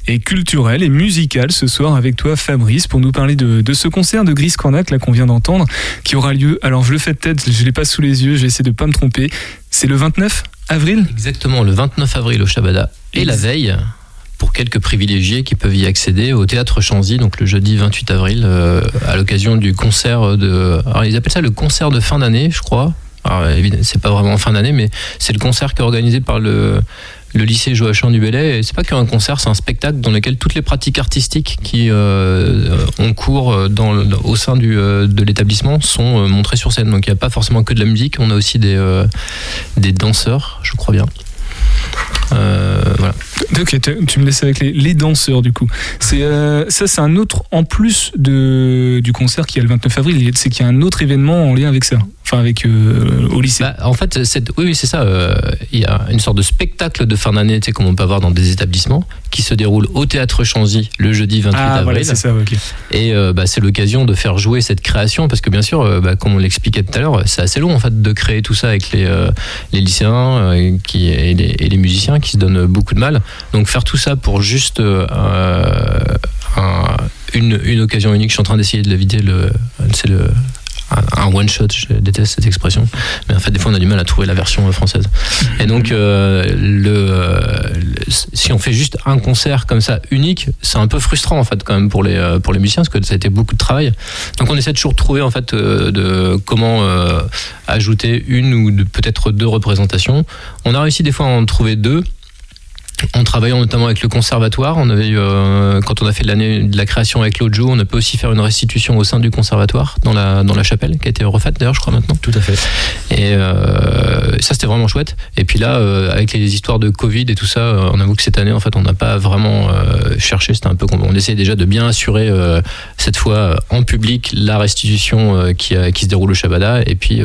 et culturelles et musicales. Ce soir avec toi Fabrice pour nous parler de, de ce concert de Gris Cornac là qu'on vient d'entendre qui aura lieu, alors je le fais de tête, je l'ai pas sous les yeux, j'essaie de pas me tromper, c'est le 29 avril? Exactement, le 29 avril au Shabada. Et la veille, pour quelques privilégiés qui peuvent y accéder au théâtre Chanzy, donc le jeudi 28 avril, euh, à l'occasion du concert de. Alors ils appellent ça le concert de fin d'année, je crois. Alors c'est pas vraiment en fin d'année, mais c'est le concert qui est organisé par le, lycée Joachim du Bellay. Et c'est pas qu'un concert, c'est un spectacle dans lequel toutes les pratiques artistiques qui euh, ont cours au sein du, euh, de l'établissement sont euh, montrées sur scène. Donc il n'y a pas forcément que de la musique, on a aussi des, euh, des danseurs, je crois bien. Euh, voilà. Ok, tu me laisses avec les, les danseurs du coup. C'est euh, ça, c'est un autre en plus de du concert qui est le 29 avril. a- C'est qu'il y a un autre événement en lien avec ça, enfin avec euh, au lycée. Bah, en fait, oui, c'est ça. euh, Il y a une sorte de spectacle de fin d'année, tu sais, comme on peut avoir dans des établissements, qui se déroule au théâtre Chanzy le jeudi 28 ah avril. voilà, c'est ça. ok. Et bah, c'est l'occasion de faire jouer cette création, parce que bien sûr, bah, comme on l'expliquait tout à l'heure, c'est assez long en fait de créer tout ça avec les, les lycéens qui, et, les, et les musiciens qui se donnent beaucoup de mal. Donc faire tout ça pour juste euh, un- une, une occasion unique, je suis en train d'essayer de l'éviter, le, c'est le un- one shot, je déteste cette expression, mais en fait des fois on a du mal à trouver la version euh, française. Et donc euh, euh, si on fait juste un concert comme ça unique, c'est un peu frustrant en fait quand même pour les pour les musiciens parce que ça a été beaucoup de travail. Donc on essaie toujours de trouver en fait de comment ajouter une ou peut-être deux représentations. On a réussi des fois à en trouver deux. En travaillant notamment avec le conservatoire, on avait eu, euh, quand on a fait l'année de la création avec l'Ojo, on a pu aussi faire une restitution au sein du conservatoire dans la dans la chapelle qui a été refaite d'ailleurs, je crois maintenant. Tout à fait. Et euh, ça c'était vraiment chouette. Et puis là, euh, avec les histoires de Covid et tout ça, on avoue que cette année en fait on n'a pas vraiment cherché. C'était un peu on essayait déjà de bien assurer cette fois en public la restitution qui, a- qui se déroule au Shabada. Et puis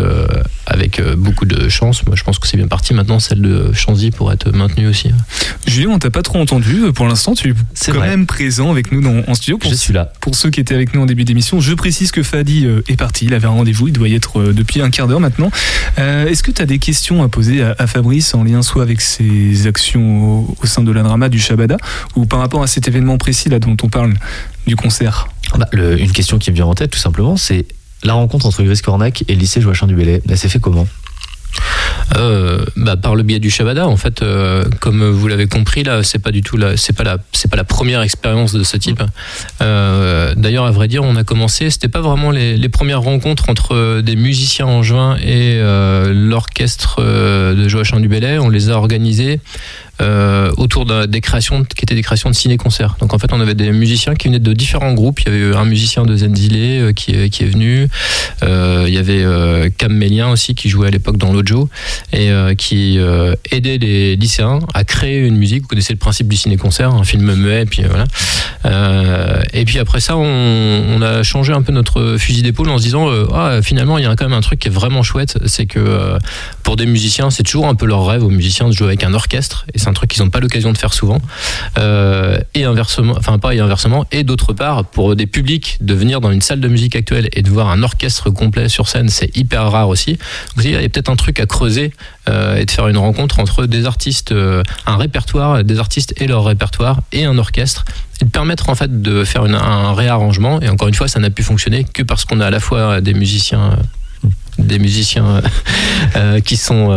avec beaucoup de chance, moi je pense que c'est bien parti. Maintenant celle de Chanzy pour être maintenue aussi. Julien, on t'a pas trop entendu pour l'instant. Tu es quand vrai. même présent avec nous dans, en studio. Pour, Je suis là. Pour ceux qui étaient avec nous en début d'émission, je précise que Fadi euh, est parti. Il avait un rendez-vous. Il doit y être euh, depuis un quart d'heure maintenant. Euh, Est-ce que tu as des questions à poser à, à Fabrice en lien soit avec ses actions au, au sein de la drama du Shabada ou par rapport à cet événement précis là dont on parle du concert? Bah, le- une question qui me vient en tête, tout simplement, c'est la rencontre entre Gris Cornac et le lycée Joachim du Bellay. Elle s'est fait comment? Euh, bah, par le biais du Shabada, en fait, euh, comme vous l'avez compris, là, c'est pas du tout c'est pas la, c'est pas la première expérience de ce type. Euh, D'ailleurs, à vrai dire, on a commencé, c'était pas vraiment les, premières rencontres entre des musiciens en juin et l'orchestre de Joachim du Bellay. On les a organisées euh, autour d'un- des créations qui étaient des créations de ciné-concerts. Donc en fait, on avait des musiciens qui venaient de différents groupes. Il y avait un musicien de Zenzile euh, qui, est- venu. Euh, il y avait euh, Cam Mélien aussi qui jouait à l'époque dans l'Ojo et euh, qui euh, aidait les lycéens à créer une musique. Vous connaissez le principe du ciné-concert, un film muet, et puis euh, voilà. Euh, et puis après ça, on, a changé un peu notre fusil d'épaule en se disant euh, ah finalement il y a quand même un truc qui est vraiment chouette, c'est que euh, pour des musiciens, c'est toujours un peu leur rêve aux musiciens de jouer avec un orchestre, c'est un truc qu'ils n'ont pas l'occasion de faire souvent. Euh, et inversement, enfin pas et inversement, et d'autre part pour des publics de venir dans une salle de musique actuelle et de voir un orchestre complet sur scène, c'est hyper rare aussi. Donc il y a peut-être un truc à creuser euh, et de faire une rencontre entre des artistes, euh, un répertoire, des artistes et leur répertoire et un orchestre et de permettre en fait de faire un réarrangement et encore une fois ça n'a pu fonctionner que parce qu'on a à la fois des musiciens des musiciens qui sont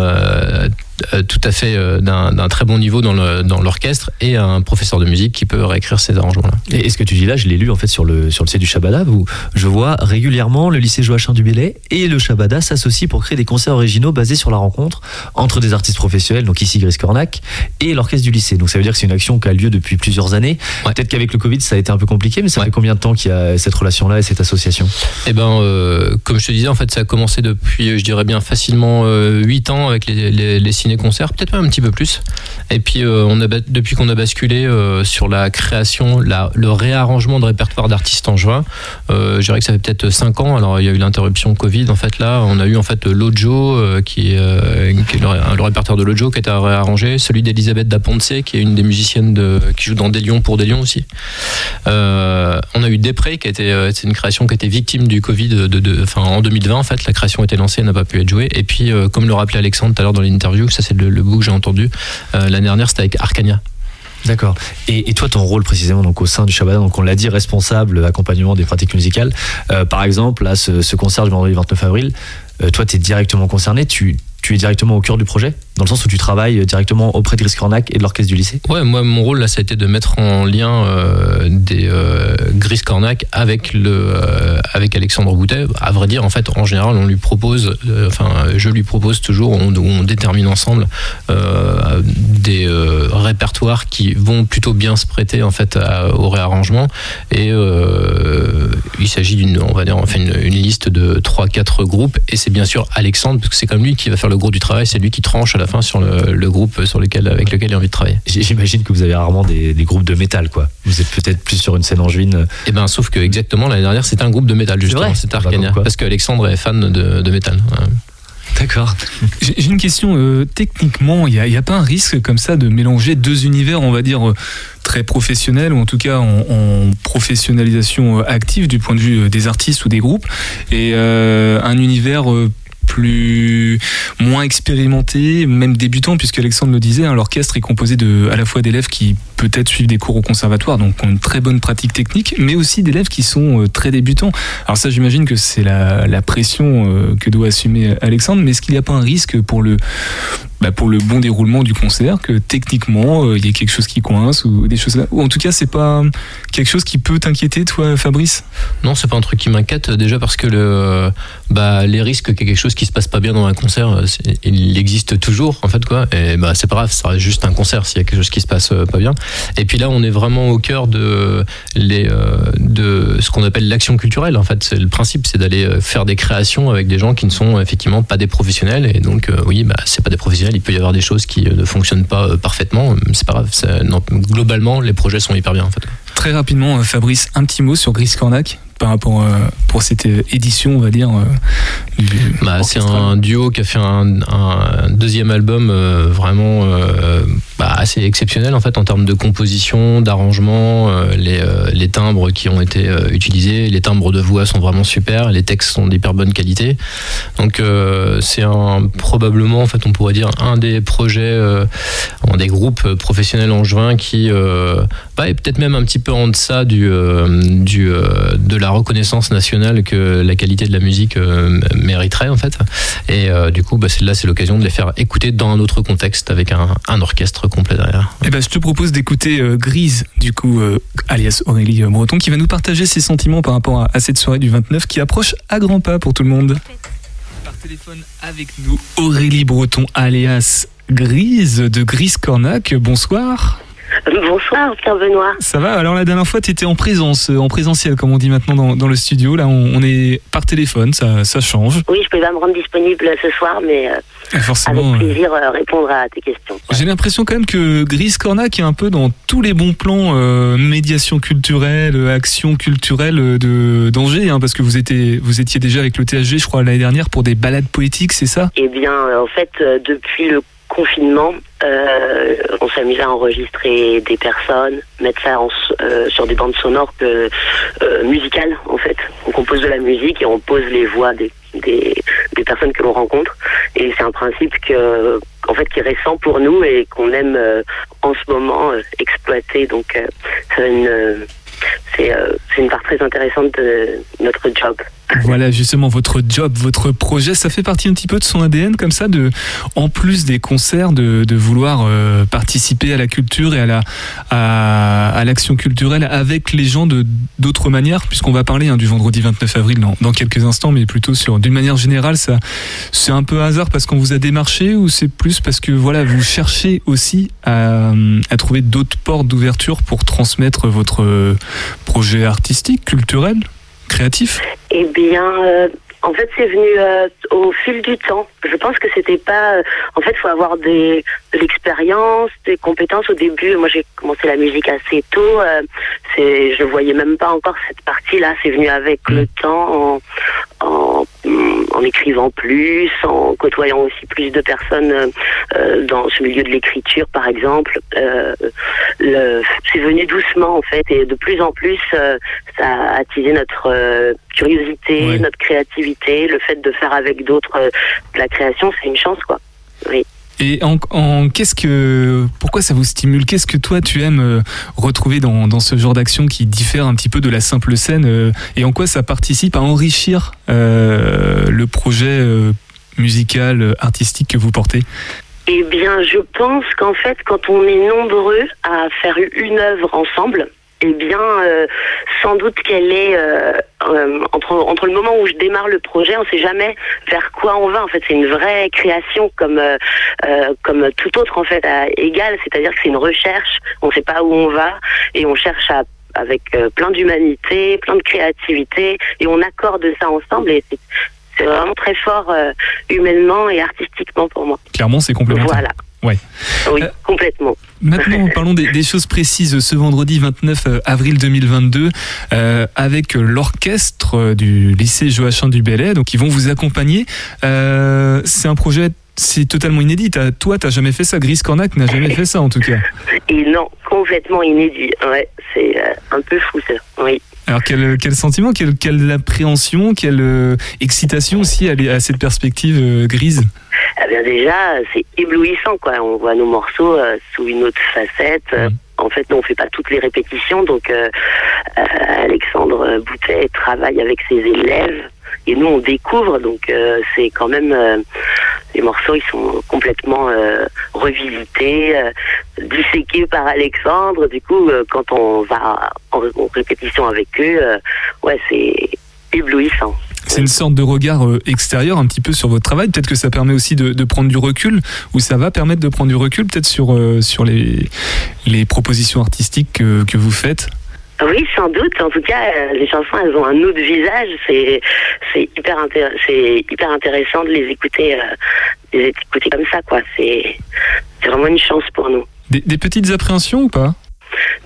tout à fait euh, d'un très bon niveau dans l'orchestre et un professeur de musique qui peut réécrire ces arrangements-là. Et, et ce que tu dis là, je l'ai lu en fait sur le, sur le site du Shabada, où je vois régulièrement le lycée Joachim du Bellay et le Shabada s'associent pour créer des concerts originaux basés sur la rencontre entre des artistes professionnels, donc ici Gris Cornac, et l'orchestre du lycée. Donc ça veut dire que c'est une action qui a lieu depuis plusieurs années. Peut-être qu'avec le Covid, ça a été un peu compliqué, mais ça fait combien de temps qu'il y a cette relation-là et cette association? Eh ben, euh, comme je te disais, en fait, ça a commencé depuis, euh, je dirais bien facilement euh, 8 ans avec les, les, les ciné-concert, peut-être même un petit peu plus. Et puis, euh, on a, depuis qu'on a basculé euh, sur la création, la, le réarrangement de répertoire d'artistes en juin, euh, je dirais que ça fait peut-être 5 ans. Alors, il y a eu l'interruption Covid. En fait, là, on a eu en fait Lojo, qui, est, le, ré- le répertoire de Lojo qui a été réarrangé, celui d'Elisabeth Daponce, qui est une des musiciennes de, qui joue dans Des Lions pour Des Lions aussi. On a eu Després, qui a été, c'est une création qui a été victime du Covid de, en 2020 en fait. La création a été lancée, elle n'a pas pu être jouée. Et puis, comme le rappelait Alexandre tout à l'heure dans l'interview, c'est le, le bout que j'ai entendu. euh, L'année dernière, c'était avec Arcania. D'accord. Et, toi, ton rôle précisément donc au sein du Shabada, donc on l'a dit, responsable accompagnement des pratiques musicales. Euh, par exemple, là, ce, ce concert du vendredi 29 avril, euh, toi, tu es directement concerné. Tu, tu es directement au cœur du projet, dans le sens où tu travailles directement auprès de Cornac et de l'orchestre du lycée. Ouais, moi, mon rôle là, ça a été de mettre en lien euh, des euh, Gris Cornac avec euh, avec Alexandre Boutet. À vrai dire, en fait, en général, on lui propose, euh, enfin, je lui propose toujours, on, détermine ensemble des répertoires qui vont plutôt bien se prêter en fait au réarrangement. Et il s'agit d'une, on va dire, enfin, une, une liste de 3-4 groupes. Et c'est bien sûr Alexandre, parce que c'est comme lui qui va faire le gros du travail. C'est lui qui tranche à la fin sur le, le groupe sur lequel, avec lequel il a envie de travailler. J'imagine que vous avez rarement des, des groupes de métal, quoi. Vous êtes peut-être plus sur une scène angevine. Et ben, sauf que exactement l'année dernière, c'était un groupe de métal justement. C'était Bah, Arcania, quoi. parce que Alexandre est fan de, de métal. Ouais. D'accord. J'ai une question. euh, techniquement, il n'y a, il y a pas un risque comme ça de mélanger deux univers, on va dire, euh, très professionnels, ou en tout cas en, en professionnalisation euh, active du point de vue euh, des artistes ou des groupes, et euh, un univers euh, plus moins expérimenté, même débutant, puisque Alexandre le disait, hein, l'orchestre est composé de à la fois d'élèves qui peut-être suivent des cours au conservatoire, donc ont une très bonne pratique technique, mais aussi d'élèves qui sont euh, très débutants. Alors ça, j'imagine que c'est la, la pression euh, que doit assumer Alexandre, mais est-ce qu'il n'y a pas un risque pour le bah, pour le bon déroulement du concert que techniquement euh, il y ait quelque chose qui coince ou des choses là ou en tout cas c'est pas quelque chose qui peut t'inquiéter toi Fabrice? Non, c'est pas un truc qui m'inquiète euh, déjà parce que le, bah, les risques qu'il y ait quelque chose qui se passe pas bien dans un concert, euh, il existe toujours en fait quoi. Et bah c'est pas grave, ça reste juste un concert s'il y a quelque chose qui se passe euh, pas bien. Et puis là, on est vraiment au cœur de les euh, de ce qu'on appelle l'action culturelle. En fait, c'est le principe, c'est d'aller euh, faire des créations avec des gens qui ne sont effectivement pas des professionnels. Et donc euh, oui, bah c'est pas des professionnels. Il peut y avoir des choses qui euh, ne fonctionnent pas euh, parfaitement. C'est pas grave. globalement, les projets sont hyper bien très rapidement euh, Fabrice un petit mot sur Gris Cornac par rapport euh, pour cette euh, édition on va dire euh, Bah, c'est un duo qui a fait un, un deuxième album euh, vraiment euh, bah, assez exceptionnel en fait en termes de composition, d'arrangement, euh, les, les timbres qui ont été utilisés, les timbres de voix sont vraiment super, les textes sont d'hyper bonne qualité. Donc c'est un probablement en fait on pourrait dire un des projets, un des groupes professionnels angevins qui est peut-être même un petit peu en deçà du, euh, euh, de la reconnaissance nationale que la qualité de la musique euh, mériterait en fait. Et du coup, bah, là, c'est l'occasion de les faire écouter dans un autre contexte avec un, orchestre complet derrière. Eh ben, je te propose d'écouter Grise, du coup, alias Aurélie Breton, qui va nous partager ses sentiments par rapport à cette soirée du 29 qui approche à grands pas pour tout le monde. Par téléphone avec nous, Aurélie Breton, alias Grise de Grise Cornac. Bonsoir. Bonsoir Pierre Benoît. Ça va Alors la dernière fois, tu étais en présence, euh, en présentiel, comme on dit maintenant dans, dans le studio. Là, on, on est par téléphone, ça, ça change. Oui, je peux pas me rendre disponible ce soir, mais euh, Et forcément, avec euh, plaisir euh, répondre à tes questions. J'ai l'impression quand même que Grise Cornac est un peu dans tous les bons plans euh, médiation culturelle, action culturelle de d'Angers, hein, parce que vous étiez vous étiez déjà avec le THG, je crois l'année dernière pour des balades poétiques, c'est ça? Eh bien, en fait, depuis le confinement, euh, on s'amuse à enregistrer des personnes, mettre ça en euh, sur des bandes sonores euh, musicales, en fait. On compose de la musique et on pose les voix des, des, personnes que l'on rencontre. Et c'est un principe en fait, qui est récent pour nous et qu'on aime en ce moment exploiter. Donc, c'est une, c'est une part très intéressante de notre job. Voilà justement votre job, votre projet, ça fait partie un petit peu de son ADN comme ça, de en plus des concerts, de, de vouloir euh, participer à la culture et à la à, à l'action culturelle avec les gens de d'autres manières, puisqu'on va parler hein, du vendredi 29 avril dans, dans quelques instants, mais plutôt sur d'une manière générale, ça c'est un peu hasard parce qu'on vous a démarché ou c'est plus parce que voilà vous cherchez aussi à, trouver d'autres portes d'ouverture pour transmettre votre euh, projet artistique, culturel, créatif. Eh bien, euh, En fait, c'est venu euh, au fil du temps. Je pense que c'était pas. euh, en fait, il faut avoir des, de l'expérience, des compétences au début. Moi, j'ai commencé la musique assez tôt. c'est, je voyais même pas encore cette partie-là. C'est venu avec le temps, en, en, en écrivant plus, en côtoyant aussi plus de personnes euh, euh, dans ce milieu de l'écriture, par exemple. Euh, c'est venu doucement, en fait, et de plus en plus, euh, ça a attisé notre euh, curiosité, notre créativité, le fait de faire avec d'autres euh, de la création, c'est une chance, quoi. Oui. Et en, en- qu'est-ce que, pourquoi ça vous stimule? Qu'est-ce que toi tu aimes euh, retrouver dans, ce genre d'action qui diffère un petit peu de la simple scène euh, Et en quoi ça participe à enrichir euh, le projet musical, artistique que vous portez? Eh bien, je pense qu'en fait, quand on est nombreux à faire une œuvre ensemble, eh bien, euh, sans doute qu'elle est euh, euh, entre, entre le moment où je démarre le projet, on ne sait jamais vers quoi on va. En fait, c'est une vraie création comme comme tout autre en fait, à égal. C'est-à-dire que c'est une recherche. On ne sait pas où on va et on cherche à avec plein d'humanité, plein de créativité et on accorde ça ensemble et c'est c'est vraiment très fort humainement et artistiquement pour moi. Clairement, c'est complémentaire. Voilà. Ouais. Oui, complètement. Maintenant, parlons des, des choses précises. Ce vendredi 29 avril 2022, euh, avec l'orchestre euh, du lycée Joachim du Bellay, donc ils vont vous accompagner. Euh, c'est un projet, c'est totalement inédit. Toi, t'as jamais fait ça. Gris Cornac n'a jamais fait ça, en tout cas. Et non, complètement inédit. Ouais, c'est euh, un peu fou ça. Oui. Alors quel, quel sentiment, quelle, quelle appréhension, quelle euh, excitation aussi à, à cette perspective euh, grise? Eh bien déjà, c'est éblouissant quoi. On voit nos morceaux euh, sous une autre facette. En fait, nous on fait pas toutes les répétitions, donc Alexandre Boutet travaille avec ses élèves et nous on découvre. Donc euh, c'est quand même euh, les morceaux, ils sont complètement euh, revisités, euh, disséqués par Alexandre. Du coup, quand on va en, répétition avec eux, ouais, c'est éblouissant. C'est une sorte de regard extérieur un petit peu sur votre travail. Peut-être que ça permet aussi de, de prendre du recul, ou ça va permettre de prendre du recul peut-être sur, euh, sur les, les propositions artistiques que, que vous faites. Oui, sans doute. En tout cas, euh, les chansons, elles ont un autre visage. C'est, hyper c'est hyper intéressant de les écouter, euh, les écouter comme ça, quoi. C'est, c'est vraiment une chance pour nous. Des petites appréhensions ou pas?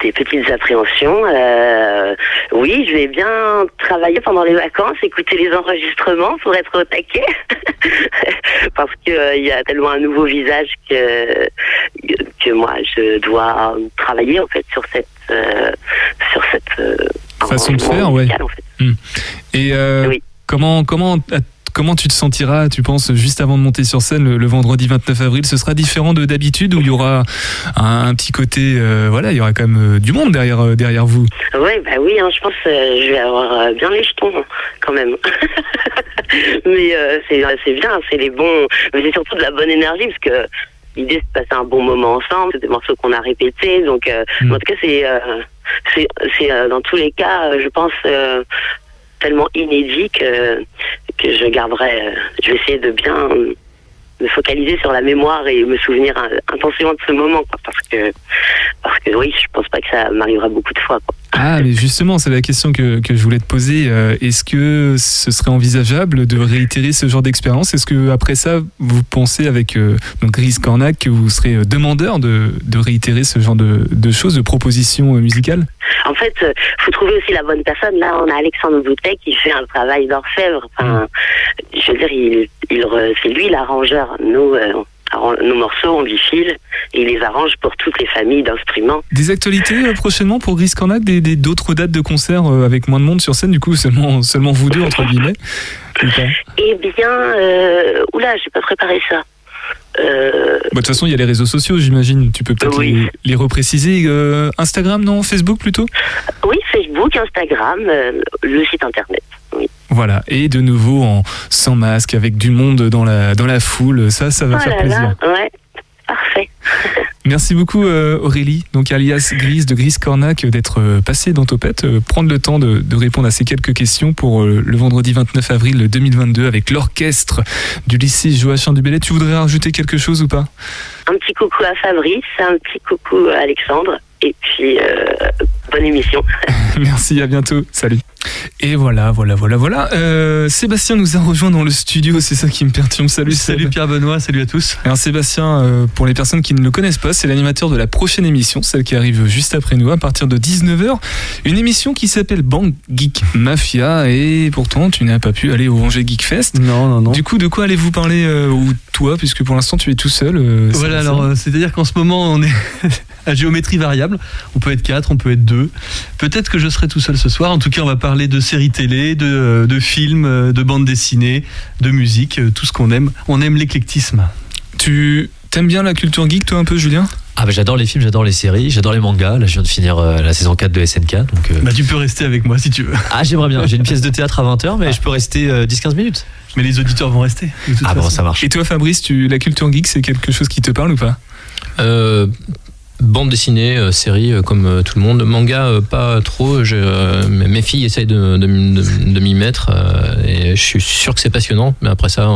Des petites appréhensions. euh, oui, je vais bien travailler pendant les vacances, écouter les enregistrements pour être au taquet, parce que euh, y a tellement un nouveau visage que que moi je dois travailler en fait sur cette euh, sur cette euh, Façon de faire, ouais. musical, en fait. Hmm. Et euh, comment, comment, comment tu te sentiras, tu penses, juste avant de monter sur scène le, le vendredi 29 avril? Ce sera différent de d'habitude où il y aura un, un petit côté, euh, voilà, il y aura quand même euh, du monde derrière, euh, derrière vous? Ouais, bah oui, hein, je pense que je vais avoir bien les jetons hein, quand même. mais c'est bien, c'est les bons, mais c'est surtout de la bonne énergie parce que l'idée c'est de passer un bon moment ensemble, c'est des morceaux qu'on a répétés, donc euh, en tout cas c'est euh, c'est c'est euh, dans tous les cas, je pense tellement inédit que que je garderai, euh, je vais essayer de bien me focaliser sur la mémoire et me souvenir euh, intensément de ce moment, quoi, parce que parce que oui, je pense pas que ça m'arrivera beaucoup de fois. Quoi. Ah, mais justement, c'est la question que, que je voulais te poser. Euh, Est-ce que ce serait envisageable de réitérer ce genre d'expérience? Est-ce que après ça, vous pensez avec euh, donc Gris Cornac que vous serez euh, demandeur de, de réitérer ce genre de, de choses, de propositions euh, musicales? En fait, euh, faut trouver aussi la bonne personne. Là, on a Alexandre Boutet qui fait un travail d'orfèvre. Enfin, je veux dire, il, il c'est lui l'arrangeur. Nous, euh, nos morceaux, on lui file et il les arrange pour toutes les familles d'instruments. Des actualités euh, prochainement pour Gris Cornac des, D'autres dates de concerts euh, avec moins de monde sur scène, du coup, seulement, seulement vous deux, entre guillemets Eh bien, euh, oula, j'ai pas préparé ça. Euh, Bah, De toute façon, il y a les réseaux sociaux, j'imagine. Tu peux peut-être les, les repréciser. Euh, Instagram, non? Facebook plutôt? Oui, Facebook, Instagram, le site internet. Oui. Voilà. Et de nouveau, en, sans masque, avec du monde dans la, dans la foule. Ça, ça va oh faire là plaisir. là, ouais, parfait. Merci beaucoup euh, Aurélie, donc alias Grise de Grise Cornac, d'être euh, passée dans Topette, euh, prendre le temps de, de répondre à ces quelques questions pour le vendredi 29 avril 2022 avec l'orchestre du lycée Joachim du Bellay. Tu voudrais rajouter quelque chose ou pas? Un petit coucou à Fabrice, un petit coucou à Alexandre, et puis euh, bonne émission. Merci, à bientôt. Salut. Et voilà, voilà, voilà, voilà. Euh, Sébastien nous a rejoint dans le studio, c'est ça qui me perturbe. Salut, Salut Seb. Pierre Benoît, salut à tous. Alors Sébastien, euh, pour les personnes qui ne le connaissent pas, c'est l'animateur de la prochaine émission, celle qui arrive juste après nous, à partir de 19h. Une émission qui s'appelle Bang Geek Mafia, et pourtant tu n'as pas pu aller au Angers Geek Fest. Non, non, non. Du coup, de quoi allez-vous parler, euh, ou toi, puisque pour l'instant tu es tout seul euh, Voilà, alors euh, c'est-à-dire qu'en ce moment on est à géométrie variable. On peut être 4, on peut être 2. Peut-être que je serai tout seul ce soir. En tout cas, on va parler de séries télé, de, euh, de films, euh, de bandes dessinées, de musique, euh, tout ce qu'on aime. On aime l'éclectisme. Tu t'aimes bien la culture geek, toi, un peu, Julien? Ah bah j'adore les films, j'adore les séries, j'adore les mangas. Là je viens de finir euh, la saison 4 de SNK. Donc, euh, Bah, tu peux rester avec moi si tu veux. Ah j'aimerais bien, j'ai une pièce de théâtre à 20h mais je peux rester euh, 10-15 minutes. Mais les auditeurs vont rester. de toute Ah bon ça marche. Et toi, Fabrice, tu, la culture geek, c'est quelque chose qui te parle ou pas? Euh, bande dessinée, euh, série, euh, comme euh, tout le monde. Manga, pas trop. Je, mes filles essayent de, de, m- de- de m'y mettre et je suis sûr que c'est passionnant. Mais après ça,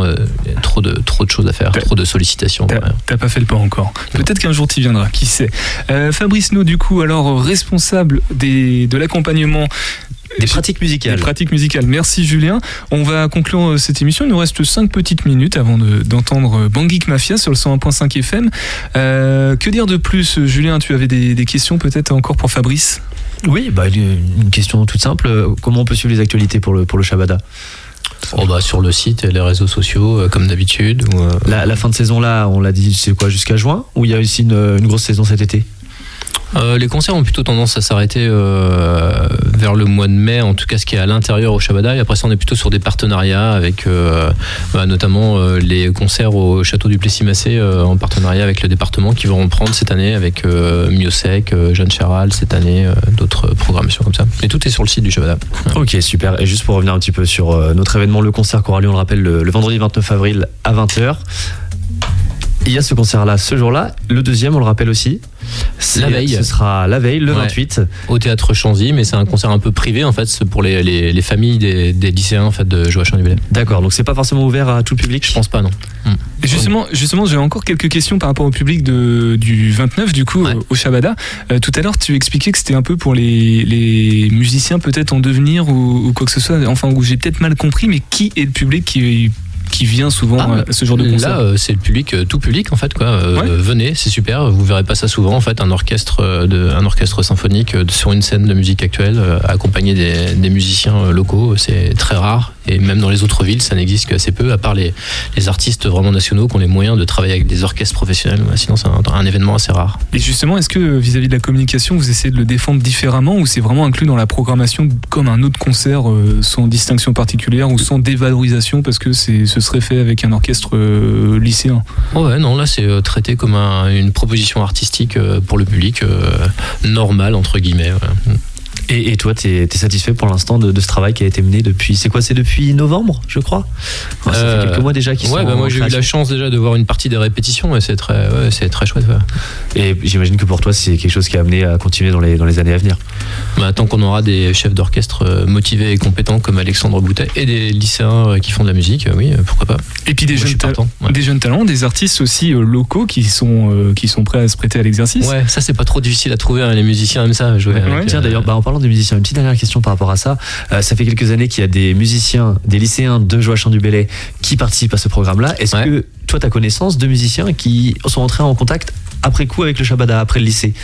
il y a trop de, trop de choses à faire, trop de sollicitations. T'as ouais. pas fait le pas encore. Peut-être qu'un jour tu viendras, qui sait. Fabrice No, du coup, alors responsable des, de l'accompagnement. Des pratiques musicales. Des pratiques musicales. Merci Julien. On va conclure euh, cette émission. Il nous reste 5 petites minutes avant de- d'entendre euh, Bang Geek Mafia sur le 101.5 FM. Euh, que dire de plus, Julien? Tu avais des, des questions peut-être encore pour Fabrice? Oui, bah, une question toute simple. Euh, Comment on peut suivre les actualités pour le, pour le Shabada? Oh, bah, sur le site et les réseaux sociaux, euh, comme d'habitude. ou, euh, la, la fin de saison là, on l'a dit, c'est quoi jusqu'à juin? Ou il y a aussi une, une grosse saison cet été? Euh, les concerts ont plutôt tendance à s'arrêter euh, vers le mois de mai, en tout cas ce qui est à l'intérieur au Shabada. Et après ça, on est plutôt sur des partenariats avec euh, bah, notamment les concerts au château du Plessis-Massé en partenariat avec le département qui vont reprendre cette année avec Miosec, Jeanne Chéral cette année, d'autres programmations comme ça. Mais tout est sur le site du Shabada. Ok, super. Et juste pour revenir un petit peu sur notre événement, le concert qui aura lieu, on le rappelle, le, le vendredi 29 avril à 20h. Il y a ce concert-là ce jour-là. Le deuxième, on le rappelle aussi. c'est- La veille. Ce sera la veille, le Ouais. 28. Au théâtre Chanzy, mais c'est un concert un peu privé en fait, c'est pour les, les, les familles des, des lycéens en fait, de Joachim Dubélé. D'accord, donc c'est pas forcément ouvert à tout le public Je pense pas, non. Et Justement, justement j'ai encore quelques questions par rapport au public de, du 29, du coup, au Shabada. Euh, tout à l'heure, tu expliquais que c'était un peu pour les, les musiciens peut-être en devenir ou, ou quoi que ce soit. Enfin, où j'ai peut-être mal compris, mais qui est le public qui, qui vient souvent Ah, à ce genre de concert Là, euh, c'est le public, euh, tout public en fait quoi. Euh, Ouais. Venez, c'est super. Vous verrez pas ça souvent en fait, un orchestre, euh, de, un orchestre symphonique euh, sur une scène de musique actuelle, euh, accompagné des, des musiciens euh, locaux, c'est très rare. Et même dans les autres villes, ça n'existe qu'assez peu, à part les, les artistes vraiment nationaux qui ont les moyens de travailler avec des orchestres professionnels. Sinon, c'est un, un événement assez rare. Et justement, est-ce que euh, vis-à-vis de la communication, vous essayez de le défendre différemment ou c'est vraiment inclus dans la programmation comme un autre concert euh, sans distinction particulière ou sans dévalorisation parce que ce serait fait avec un orchestre euh, lycéen? Oh ouais, non, là c'est euh, traité comme un- une proposition artistique pour le public normal entre guillemets. ouais. Et, et toi, t'es es satisfait pour l'instant de, de ce travail qui a été mené depuis. C'est quoi C'est depuis novembre, je crois Ouais, Ça Euh, fait quelques mois déjà qu'ils ouais, sont bah, moi j'ai eu la chance déjà de voir une partie des répétitions et c'est très, ouais, c'est très chouette. ouais. Et j'imagine que pour toi, c'est quelque chose qui a amené à continuer dans les, dans les années à venir. Bah, tant qu'on aura des chefs d'orchestre euh, motivés et compétents comme Alexandre Boutet et des lycéens euh, qui font de la musique, euh, oui, euh, pourquoi pas. Et puis des, Moi, je jeunes, ta- partant, ouais. des jeunes talents, des artistes aussi euh, locaux qui sont, euh, qui sont prêts à se prêter à l'exercice. Ouais, ça c'est pas trop difficile à trouver, hein, les musiciens aiment ça. Jouer avec, Tiens euh, d'ailleurs, bah, parlant des musiciens, une petite dernière question par rapport à ça. Euh, ça fait quelques années qu'il y a des musiciens, des lycéens de Joachim du Bellay qui participent à ce programme-là. Est-ce que toi, tu as connaissance de musiciens qui sont entrés en contact après coup avec le Shabada, après le lycée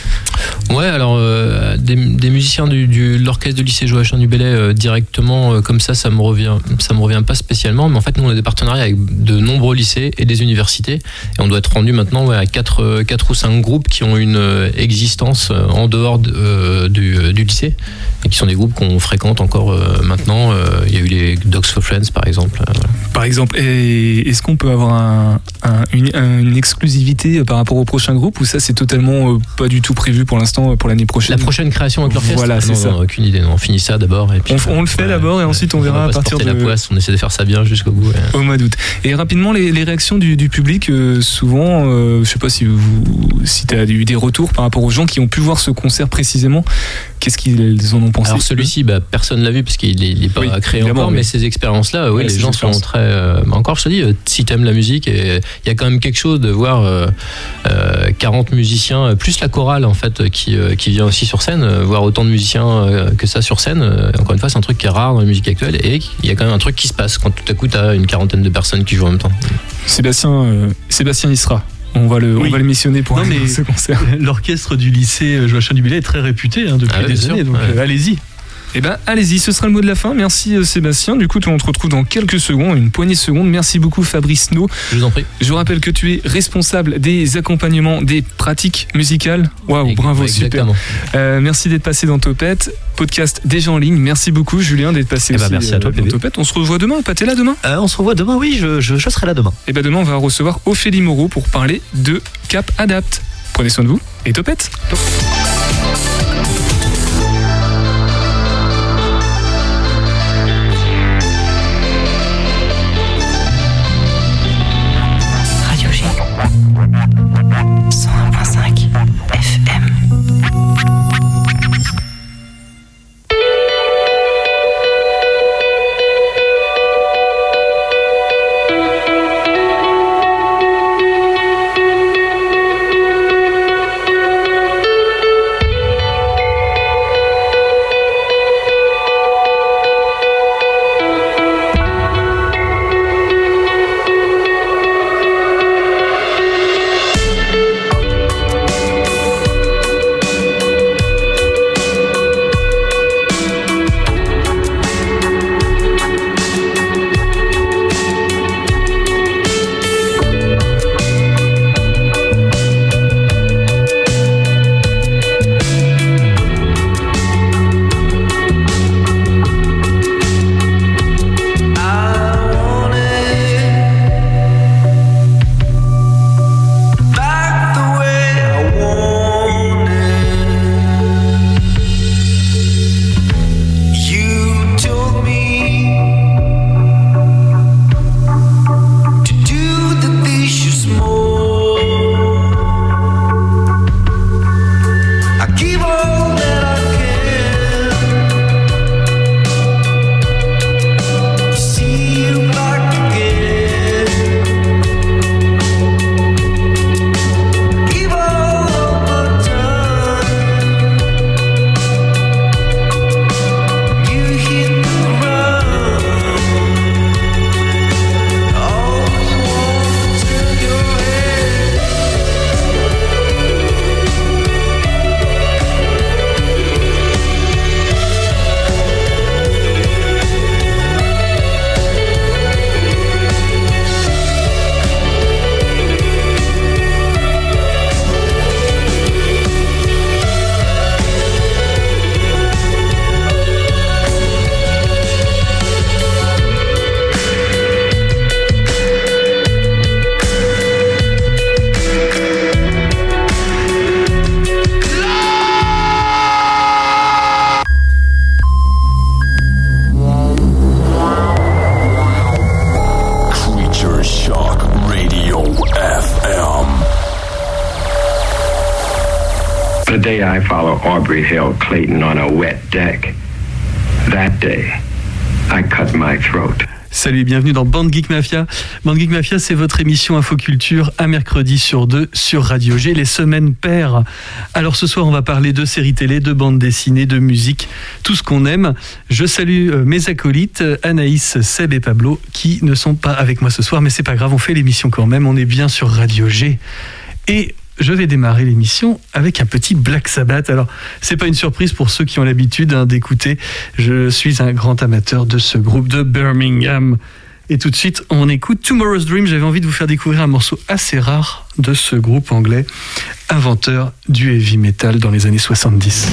Ouais, alors euh, des, des musiciens du, du- de l'orchestre du lycée Joachim du Bellay euh, directement euh, comme ça, ça me revient, ça me revient pas spécialement. Mais en fait, nous on a des partenariats avec de nombreux lycées et des universités, et on doit être rendu maintenant ouais, à quatre, euh, quatre ou cinq groupes qui ont une existence en dehors de, euh, du, du lycée et qui sont des groupes qu'on fréquente encore euh, maintenant. Euh, Il y a eu les Dogs for Friends par exemple. euh, voilà. Par exemple, est-ce qu'on peut avoir un- un- une, un- une exclusivité par rapport au prochain groupe ou ça c'est totalement euh, pas du tout prévu pour l'instant euh, pour l'année prochaine? La prochaine création avec l'orchestre? Voilà, c'est ça. non, aucune idée. Non, on finit ça d'abord et puis On, on le fait d'abord et ensuite on on verra à partir de la poisse. On essaie de faire ça bien jusqu'au bout. ouais. au mois d'août. Et rapidement les, les réactions du, du public, euh, souvent, euh, je sais pas si vous si tu as eu des retours par rapport aux gens qui ont pu voir ce concert précisément. Qu'est-ce qu'ils en ont pensé Alors celui-ci, bah, personne l'a vu parce qu'il n'est pas Oui, créé encore, mais- mais ces expériences-là, oui, Ouais, les gens sont très. euh, bah, encore, je te dis, euh, si t'aimes la musique, il y a quand même quelque chose de voir euh, euh, 40 musiciens, euh, plus la chorale en fait, qui, qui vient aussi sur scène, voir autant de musiciens que ça sur scène. encore une fois, c'est un truc qui est rare dans la musique actuelle et il y a quand même un truc qui se passe quand tout à coup t'as une quarantaine de personnes qui jouent en même temps. Sébastien, Sébastien y sera. On va le, on Oui. va le missionner pour Non, aller mais ce concert. L'orchestre du lycée Joachim Dubillet est très réputé hein, depuis Ah des sûr, années, donc ouais. euh, allez-y. Eh ben, allez-y, ce sera le mot de la fin. Merci euh, Sébastien. Du coup, on te retrouve dans quelques secondes, une poignée de secondes. Merci beaucoup Fabrice No. Je vous en prie. Je vous rappelle que tu es responsable des accompagnements des pratiques musicales. Waouh, bravo, Exactement. super. Euh, merci d'être passé dans Topette. Podcast déjà en ligne. Merci beaucoup Julien d'être passé Eh ben, aussi merci à toi, euh, dans PB. Topette. On se revoit demain. Pas t'es là demain? Euh, on se revoit demain, oui, je, je, je serai là demain. Et ben demain, on va recevoir Ophélie Moreau pour parler de Cap Adapt. Prenez soin de vous et Topette. Thank you. Clayton on a wet deck, that day, I cut my throat. Salut bienvenue dans Band Geek Mafia. Band Geek Mafia, c'est votre émission Infoculture un mercredi sur deux sur Radio G, les semaines paires. Alors ce soir, on va parler de séries télé, de bandes dessinées, de musique, tout ce qu'on aime. Je salue euh, mes acolytes, euh, Anaïs, Seb et Pablo, qui ne sont pas avec moi ce soir, mais c'est pas grave, on fait l'émission quand même, on est bien sur Radio G. Et je vais démarrer l'émission avec un petit Black Sabbath. Alors, c'est pas une surprise pour ceux qui ont l'habitude hein, d'écouter. Je suis un grand amateur de ce groupe de Birmingham. Et tout de suite, on écoute Tomorrow's Dream. J'avais envie de vous faire découvrir un morceau assez rare de ce groupe anglais, inventeur du heavy metal dans les années 70.